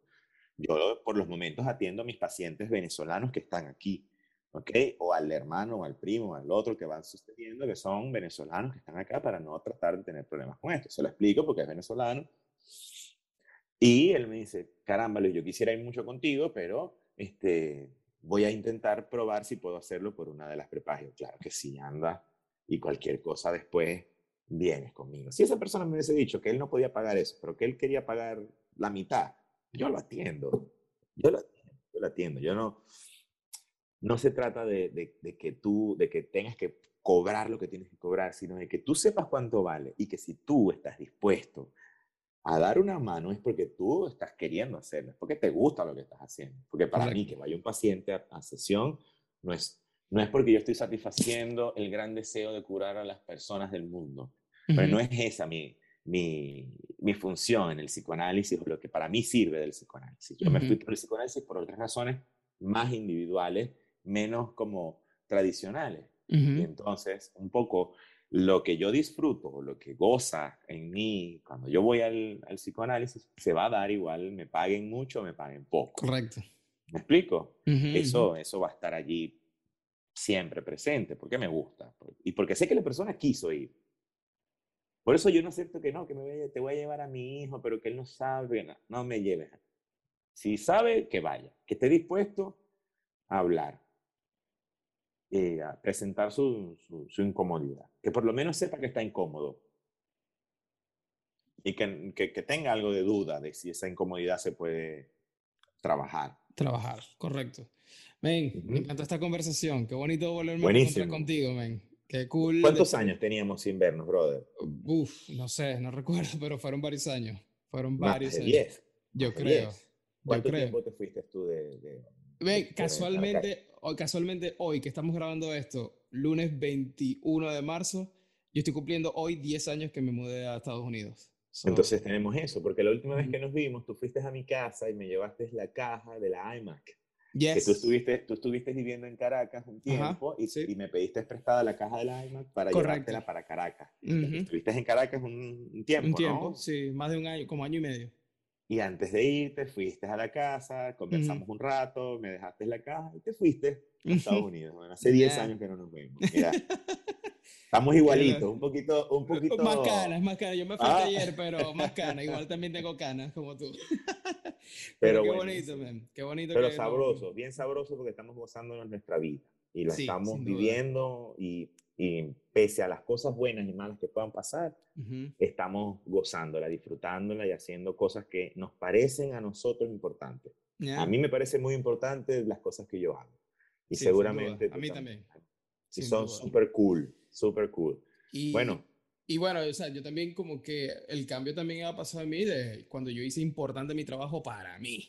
Yo por los momentos atiendo a mis pacientes venezolanos que están aquí. ¿Ok? O al hermano, o al primo, o al otro que van sosteniendo que son venezolanos que están acá para no tratar de tener problemas con esto. Se lo explico porque es venezolano. Y él me dice, caramba, Luis, yo quisiera ir mucho contigo, pero este, voy a intentar probar si puedo hacerlo por una de las prepagios. Claro que sí, anda. Y cualquier cosa después vienes conmigo. Si esa persona me hubiese dicho que él no podía pagar eso, pero que él quería pagar la mitad, yo lo atiendo. Yo lo. Yo lo atiendo. Yo no, no se trata de, que tú, de que tengas que cobrar lo que tienes que cobrar, sino de que tú sepas cuánto vale y que si tú estás dispuesto a dar una mano es porque tú estás queriendo hacerlo, es porque te gusta lo que estás haciendo. Porque para mí que vaya un paciente a, sesión no es, no es porque yo estoy satisfaciendo el gran deseo de curar a las personas del mundo, pero no es esa mi, mi, mi, función en el psicoanálisis o lo que para mí sirve del psicoanálisis. Yo me fui por el psicoanálisis por otras razones más individuales menos como tradicionales. Y entonces, un poco lo que yo disfruto, lo que goza en mí cuando yo voy al, psicoanálisis, se va a dar igual, me paguen mucho o me paguen poco. Correcto. ¿Me explico? eso, eso va a estar allí siempre presente, porque me gusta y porque sé que la persona quiso ir. Por eso yo no acepto que no, que me te voy a llevar a mi hijo, pero que él no sabe, no, no me lleves. Si sabe, que vaya, que esté dispuesto a hablar, eh, a presentar su, su, incomodidad. Que por lo menos sepa que está incómodo. Y que, que, tenga algo de duda de si esa incomodidad se puede trabajar. Trabajar, correcto. Men, me encanta esta conversación. Qué bonito volverme a encontrar contigo, men. Qué cool. ¿Cuántos años teníamos sin vernos, brother? Uf, no sé, no recuerdo, pero fueron varios años. Fueron varios años. Yo creo. ¿Cuánto tiempo te fuiste tú de, Ve, casualmente, casualmente hoy que estamos grabando esto, lunes 21 de marzo, yo estoy cumpliendo hoy 10 años que me mudé a Estados Unidos. Entonces tenemos eso, porque la última vez que nos vimos, tú fuiste a mi casa y me llevaste la caja de la iMac. Yes. Que tú estuviste, tú estuviste viviendo en Caracas un tiempo y, y, me pediste prestada la caja de la iMac para llevártela para Caracas. Estuviste en Caracas un, tiempo, Un tiempo, sí, más de un año, como año y medio. Y antes de irte, fuiste a la casa, conversamos un rato, me dejaste la caja y te fuiste a Estados Unidos. Bueno, hace 10 años que no nos vemos. (laughs) Mira, estamos igualitos, un poquito, un poquito... Más canas, más canas. Yo me fui ah. ayer, pero más (laughs) canas. Igual también tengo canas, como tú. (laughs) pero, qué bonito, man. Qué bonito. Pero sabroso, bien sabroso porque estamos gozándonos nuestra vida. Y la estamos viviendo y y pese a las cosas buenas y malas que puedan pasar, estamos gozándola, disfrutándola y haciendo cosas que nos parecen a nosotros importantes. A mí me parece muy importante las cosas que yo hago. Y seguramente... A mí también. Y son súper cool, súper cool. Y, bueno. Y bueno, o sea, yo también como que el cambio también ha pasado a mí de cuando yo hice importante mi trabajo para mí.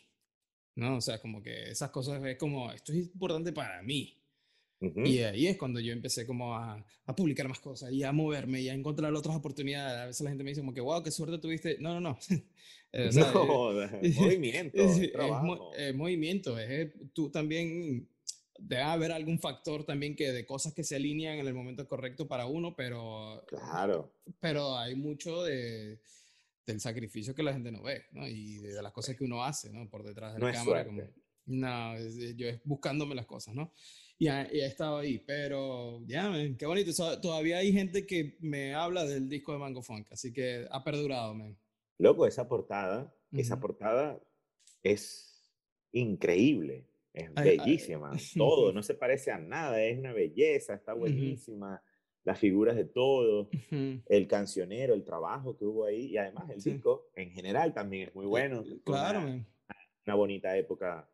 ¿No? O sea, como que esas cosas es como, esto es importante para mí. Y ahí es cuando yo empecé como a, a, publicar más cosas y a moverme y a encontrar otras oportunidades. A veces la gente me dice como que, wow, qué suerte tuviste. No, no, no. (laughs) Eh, no, (laughs) movimiento. Es, es, movimiento. Es, tú también debe haber algún factor también que de cosas que se alinean en el momento correcto para uno, pero... Claro. Pero hay mucho de, del sacrificio que la gente no ve, ¿no? Y de, las cosas que uno hace, ¿no? Por detrás de la cámara. Como, no, yo es buscándome las cosas, ¿no? Y ha, estado ahí. Pero ya, qué bonito. todavía hay gente que me habla del disco de Mango Funk, así que ha perdurado, man. Loco, esa portada, esa portada es increíble, es bellísima. todo, no se parece a nada, es una belleza, está buenísima. Las figuras de todo, el cancionero, el trabajo que hubo ahí y además el disco en general también es muy bueno. Claro, una, una bonita época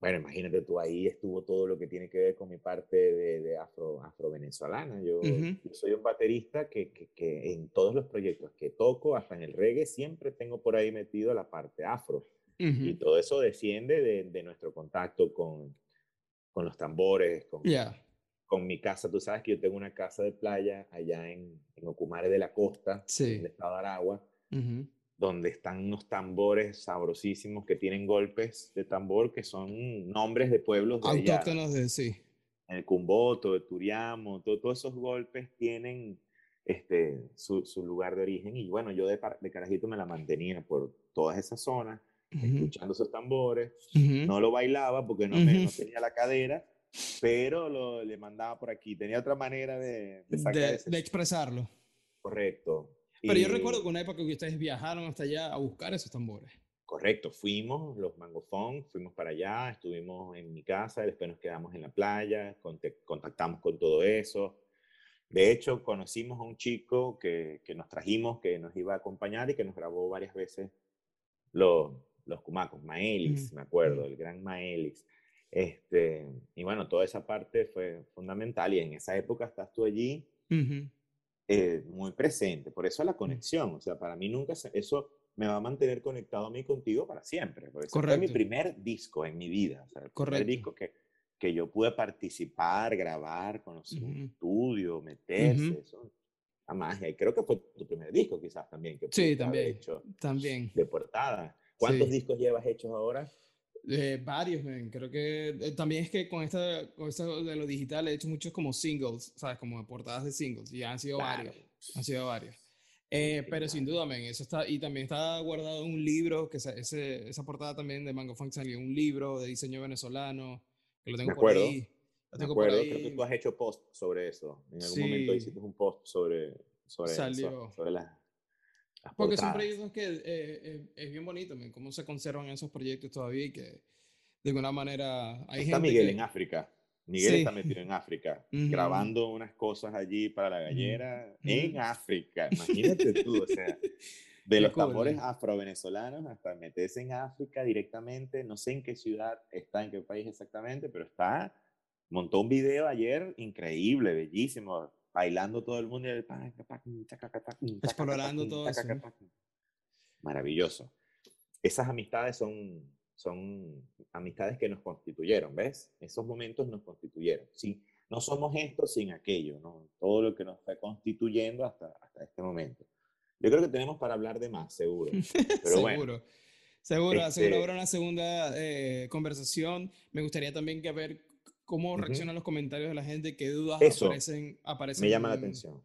bueno, imagínate tú, ahí estuvo todo lo que tiene que ver con mi parte de, afro, afro-venezolana. Yo, soy un baterista que, que, en todos los proyectos que toco, hasta en el reggae, siempre tengo por ahí metido la parte afro. Y todo eso desciende de, de nuestro contacto con, con, los tambores, con, con mi casa. Tú sabes que yo tengo una casa de playa allá en, en Ocumare de la Costa, en el estado de Aragua donde están unos tambores sabrosísimos que tienen golpes de tambor que son nombres de pueblos de autóctonos de sí. El Cumboto, el Turiamo, todos esos golpes tienen este, su, su, lugar de origen. Y bueno, yo de, de, carajito me la mantenía por todas esas zonas, escuchando esos tambores. No lo bailaba porque no, me, no tenía la cadera, pero lo, le mandaba por aquí. Tenía otra manera de, de, de expresarlo. Correcto. Pero yo recuerdo que una época que ustedes viajaron hasta allá a buscar esos tambores. Correcto, fuimos, los Mangofón, fuimos para allá, estuvimos en mi casa, después nos quedamos en la playa, contactamos con todo eso. De hecho, conocimos a un chico que, que nos trajimos, que nos iba a acompañar y que nos grabó varias veces los, los Cumacos, Maelis, me acuerdo, el gran Maelis. Este, y bueno, toda esa parte fue fundamental y en esa época estás tú allí. Eh, muy presente. Por eso la conexión, o sea, para mí nunca, eso me va a mantener conectado a mí contigo para siempre. Porque fue mi primer disco en mi vida, o sea, el primer disco que, que yo pude participar, grabar, conocer un estudio, meterse, eso, la magia. Y creo que fue tu primer disco quizás también. Que sí, también. Hecho también. De portada. ¿Cuántos discos llevas hechos ahora? Eh, varios, creo que eh, también es que con esta, con esto de lo digital he hecho muchos como singles, ¿sabes? Como portadas de singles, y han sido varios, han sido varios. Eh, pero sin duda, men, eso está, y también está guardado un libro, que ese, esa portada también de Mango Funk salió un libro de diseño venezolano, que lo tengo por ahí. Lo tengo por ahí. creo que tú has hecho post sobre eso. En algún momento hiciste un post sobre, sobre, eso, sobre las porque son proyectos que eh, eh, es bien bonito, cómo se conservan esos proyectos todavía y que de alguna manera hay está Miguel en África. Miguel está metido en África, grabando unas cosas allí para la gallera en África. Imagínate tú, o sea, (laughs) de los tambores afro-venezolanos hasta meterse en África directamente. No sé en qué ciudad está, en qué país exactamente, pero está. Montó un video ayer increíble, bellísimo bailando todo el mundo y explorando todo eso. Maravilloso. Esas amistades son son amistades que nos constituyeron, ¿ves? Esos momentos nos constituyeron. Sí, no somos esto sin aquello, ¿no? Todo lo que nos fue constituyendo hasta, hasta este momento. Yo creo que tenemos para hablar de más, seguro. (laughs) Pero seguro. Bueno, seguro, este... seguro habrá una segunda eh, conversación. Me gustaría también que ver cómo reaccionan los comentarios de la gente, qué dudas Eso aparecen, aparecen. Me llama la atención.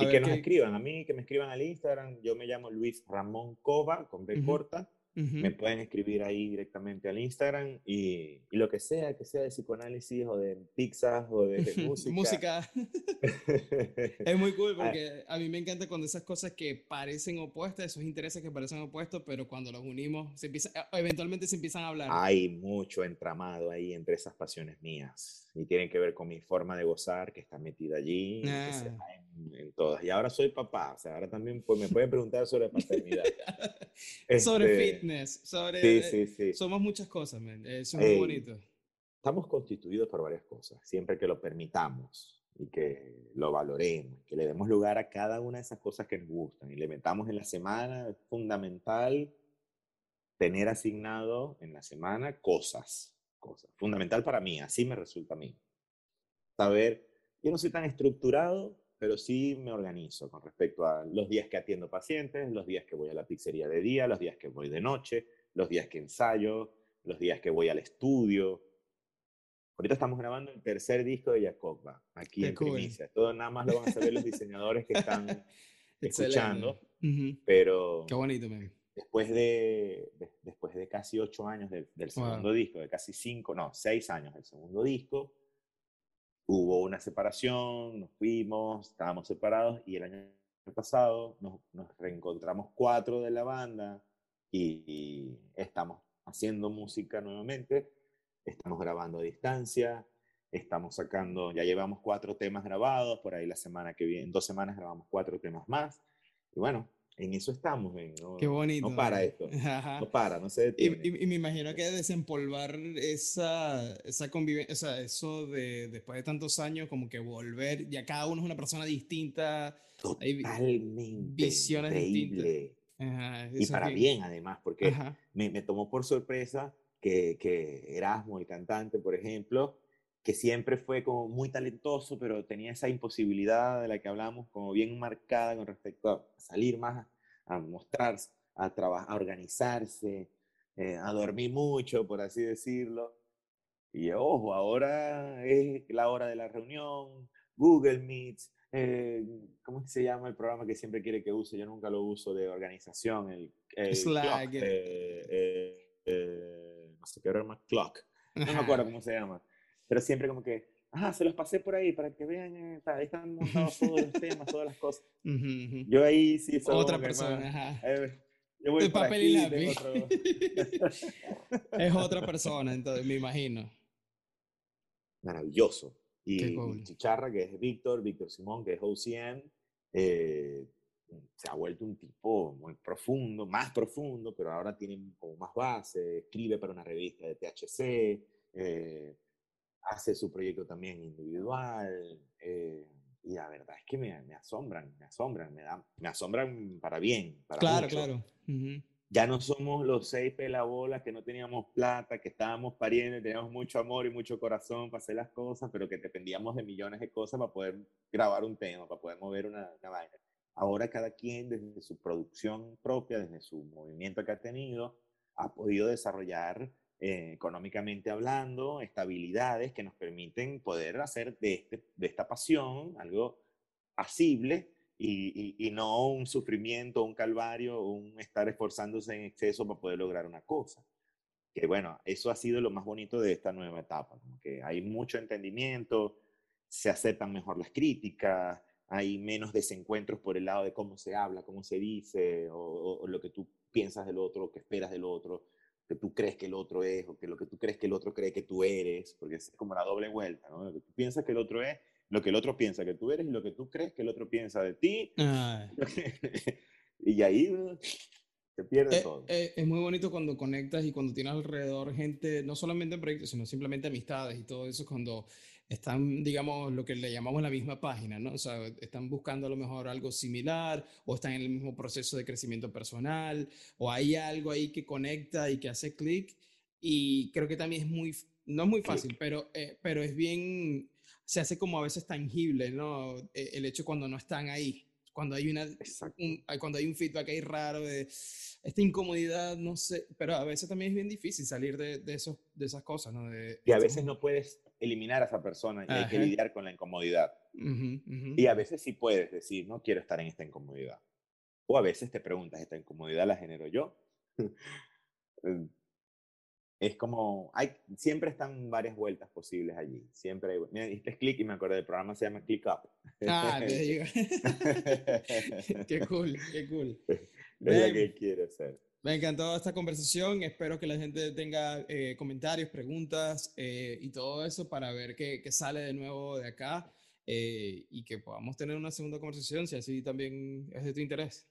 y que nos escriban, a mí que me escriban al Instagram, yo me llamo Luis Ramón Cova, con B corta, me pueden escribir ahí directamente al Instagram y, y, lo que sea, que sea de psicoanálisis o de pizza o de, de (laughs) música. música. (laughs) es muy cool ah. porque a mí me encanta cuando esas cosas que parecen opuestas, esos intereses que parecen opuestos, pero cuando los unimos, se empieza, eventualmente se empiezan a hablar. Hay mucho entramado ahí entre esas pasiones mías y tienen que ver con mi forma de gozar que está metida allí. Ah. En, en, todas. Y ahora soy papá, o sea, ahora también pues, me pueden preguntar sobre (laughs) paternidad. (laughs) sobre este, fitness, sobre... Sí, sí, sí. Somos muchas cosas, man. es muy bonito. Estamos constituidos por varias cosas, siempre que lo permitamos y que lo valoremos, que le demos lugar a cada una de esas cosas que nos gustan y le metamos en la semana, es fundamental tener asignado en la semana cosas, cosas. Fundamental para mí, así me resulta a mí. Saber, yo no soy tan estructurado, pero sí me organizo con respecto a los días que atiendo pacientes, los días que voy a la pizzería de día, los días que voy de noche, los días que ensayo, los días que voy al estudio. Ahorita estamos grabando el tercer disco de Jacoba, aquí en cool. Primicia. Todo nada más lo van a saber los diseñadores que están (laughs) escuchando, pero... Qué bonito, man. Después de, de, después de casi ocho años del, del segundo wow. disco, de casi cinco, no, seis años del segundo disco, hubo una separación, nos fuimos, estábamos separados y el año pasado nos, nos reencontramos cuatro de la banda y, y, estamos haciendo música nuevamente, estamos grabando a distancia, estamos sacando, ya llevamos cuatro temas grabados, por ahí la semana que viene, en dos semanas grabamos cuatro temas más y bueno, en eso estamos, ¿no? Qué bonito. No para esto. (laughs) No para, no se detiene. Y, y, y, me imagino que desempolvar esa, esa convivencia, o sea, eso de después de tantos años, como que volver, ya cada uno es una persona distinta. Totalmente. visiones increíble. distintas. Ajá, y para que... bien, además, porque me, me, tomó por sorpresa que, que Erasmo, el cantante, por ejemplo, que siempre fue como muy talentoso, pero tenía esa imposibilidad de la que hablamos como bien marcada con respecto a salir más, a mostrarse, a trabajar, a organizarse, eh, a dormir mucho, por así decirlo. Y ojo, ahora es la hora de la reunión, Google Meets, eh, ¿cómo se llama el programa que siempre quiere que use? Yo nunca lo uso de organización, el, el Slack. Clock, eh, eh, no sé qué más, Clock. No me (laughs) acuerdo cómo se llama pero siempre como que, ajá, se los pasé por ahí para que vean, eh, ahí están montados todos los temas, todas las cosas. Uh -huh. Yo ahí sí soy Otra persona, ajá. Eh, yo voy El papel aquí, y lápiz. Otro... (laughs) es otra persona, entonces, me imagino. Maravilloso. Y, cool. Chicharra, que es Víctor, Víctor Simón, que es OCN, eh, se ha vuelto un tipo muy profundo, más profundo, pero ahora tiene como más base, escribe para una revista de THC, eh, hace su proyecto también individual. Eh, y la verdad es que me, me, asombran, me asombran, me, dan, me asombran para bien. Para claro, mucho. claro. Uh -huh. Ya no somos los seis pelabolas que no teníamos plata, que estábamos pariendo, teníamos mucho amor y mucho corazón para hacer las cosas, pero que dependíamos de millones de cosas para poder grabar un tema, para poder mover una, una vaina. Ahora cada quien desde su producción propia, desde su movimiento que ha tenido, ha podido desarrollar eh, económicamente hablando, estabilidades que nos permiten poder hacer de, este, de esta pasión algo asible y, y, y, no un sufrimiento, un calvario, un estar esforzándose en exceso para poder lograr una cosa. Que bueno, eso ha sido lo más bonito de esta nueva etapa, como que hay mucho entendimiento, se aceptan mejor las críticas, hay menos desencuentros por el lado de cómo se habla, cómo se dice, o, o, o lo que tú piensas del otro, lo que esperas del otro que tú crees que el otro es o que lo que tú crees que el otro cree que tú eres, porque es como la doble vuelta, ¿no? Lo que tú piensas que el otro es, lo que el otro piensa que tú eres y lo que tú crees que el otro piensa de ti. (laughs) y ahí se pierde eh, todo. Eh, es muy bonito cuando conectas y cuando tienes alrededor gente, no solamente en proyectos, sino simplemente amistades y todo eso, cuando están, digamos, lo que le llamamos la misma página, ¿no? O sea, están buscando a lo mejor algo similar o están en el mismo proceso de crecimiento personal o hay algo ahí que conecta y que hace clic. y creo que también es muy, no es muy fácil, pero, eh, pero es bien, se hace como a veces tangible, ¿no? E, el hecho cuando no están ahí, cuando hay una, un, cuando hay un feedback ahí raro de esta incomodidad, no sé, pero a veces también es bien difícil salir de, de esos, de esas cosas, ¿no? De, y a veces no puedes eliminar a esa persona y hay que lidiar con la incomodidad. Y a veces sí puedes decir, no quiero estar en esta incomodidad. O a veces te preguntas, ¿esta incomodidad la genero yo? (laughs) Eh, es como, hay, siempre están varias vueltas posibles allí. Siempre hay, mira, este es click y me acuerdo del programa se llama Click Up. Ah, te (laughs) digo. (laughs) qué cool, qué cool. Es lo que quiero hacer. Me encantó esta conversación. Espero que la gente tenga eh, comentarios, preguntas eh, y todo eso para ver qué, qué, sale de nuevo de acá eh, y que podamos tener una segunda conversación si así también es de tu interés.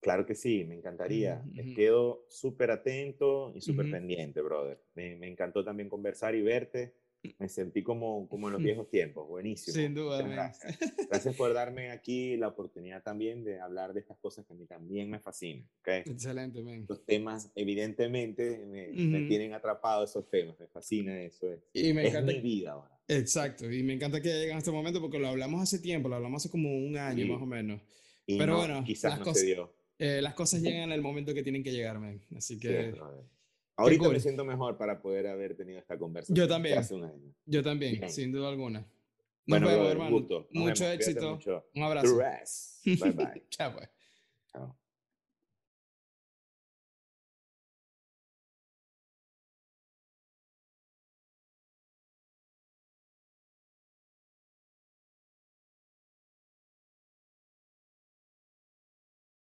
Claro que sí, me encantaría. Me quedo súper atento y súper pendiente, brother. Me, me, encantó también conversar y verte. Me sentí como, como en los viejos tiempos, (laughs) buenísimo. Sin duda. Gracias. gracias. por darme aquí la oportunidad también de hablar de estas cosas que a mí también me fascinan. ¿okay? Excelente, man. Los temas, evidentemente, me, me, tienen atrapado esos temas. Me fascina eso. Es, y me encanta. es mi vida ahora. Exacto. Y me encanta que lleguen a este momento porque lo hablamos hace tiempo, lo hablamos hace como un año más o menos. Pero bueno, quizás no se dio eh, las cosas llegan en el momento que tienen que llegar, Así que... Ahorita me siento mejor para poder haber tenido esta conversación. Yo también. Yo también, sin duda alguna. Nos bueno, vemos, hermano. Mucho éxito. Un abrazo. Bye bye. (laughs) Chao, pues. Chao.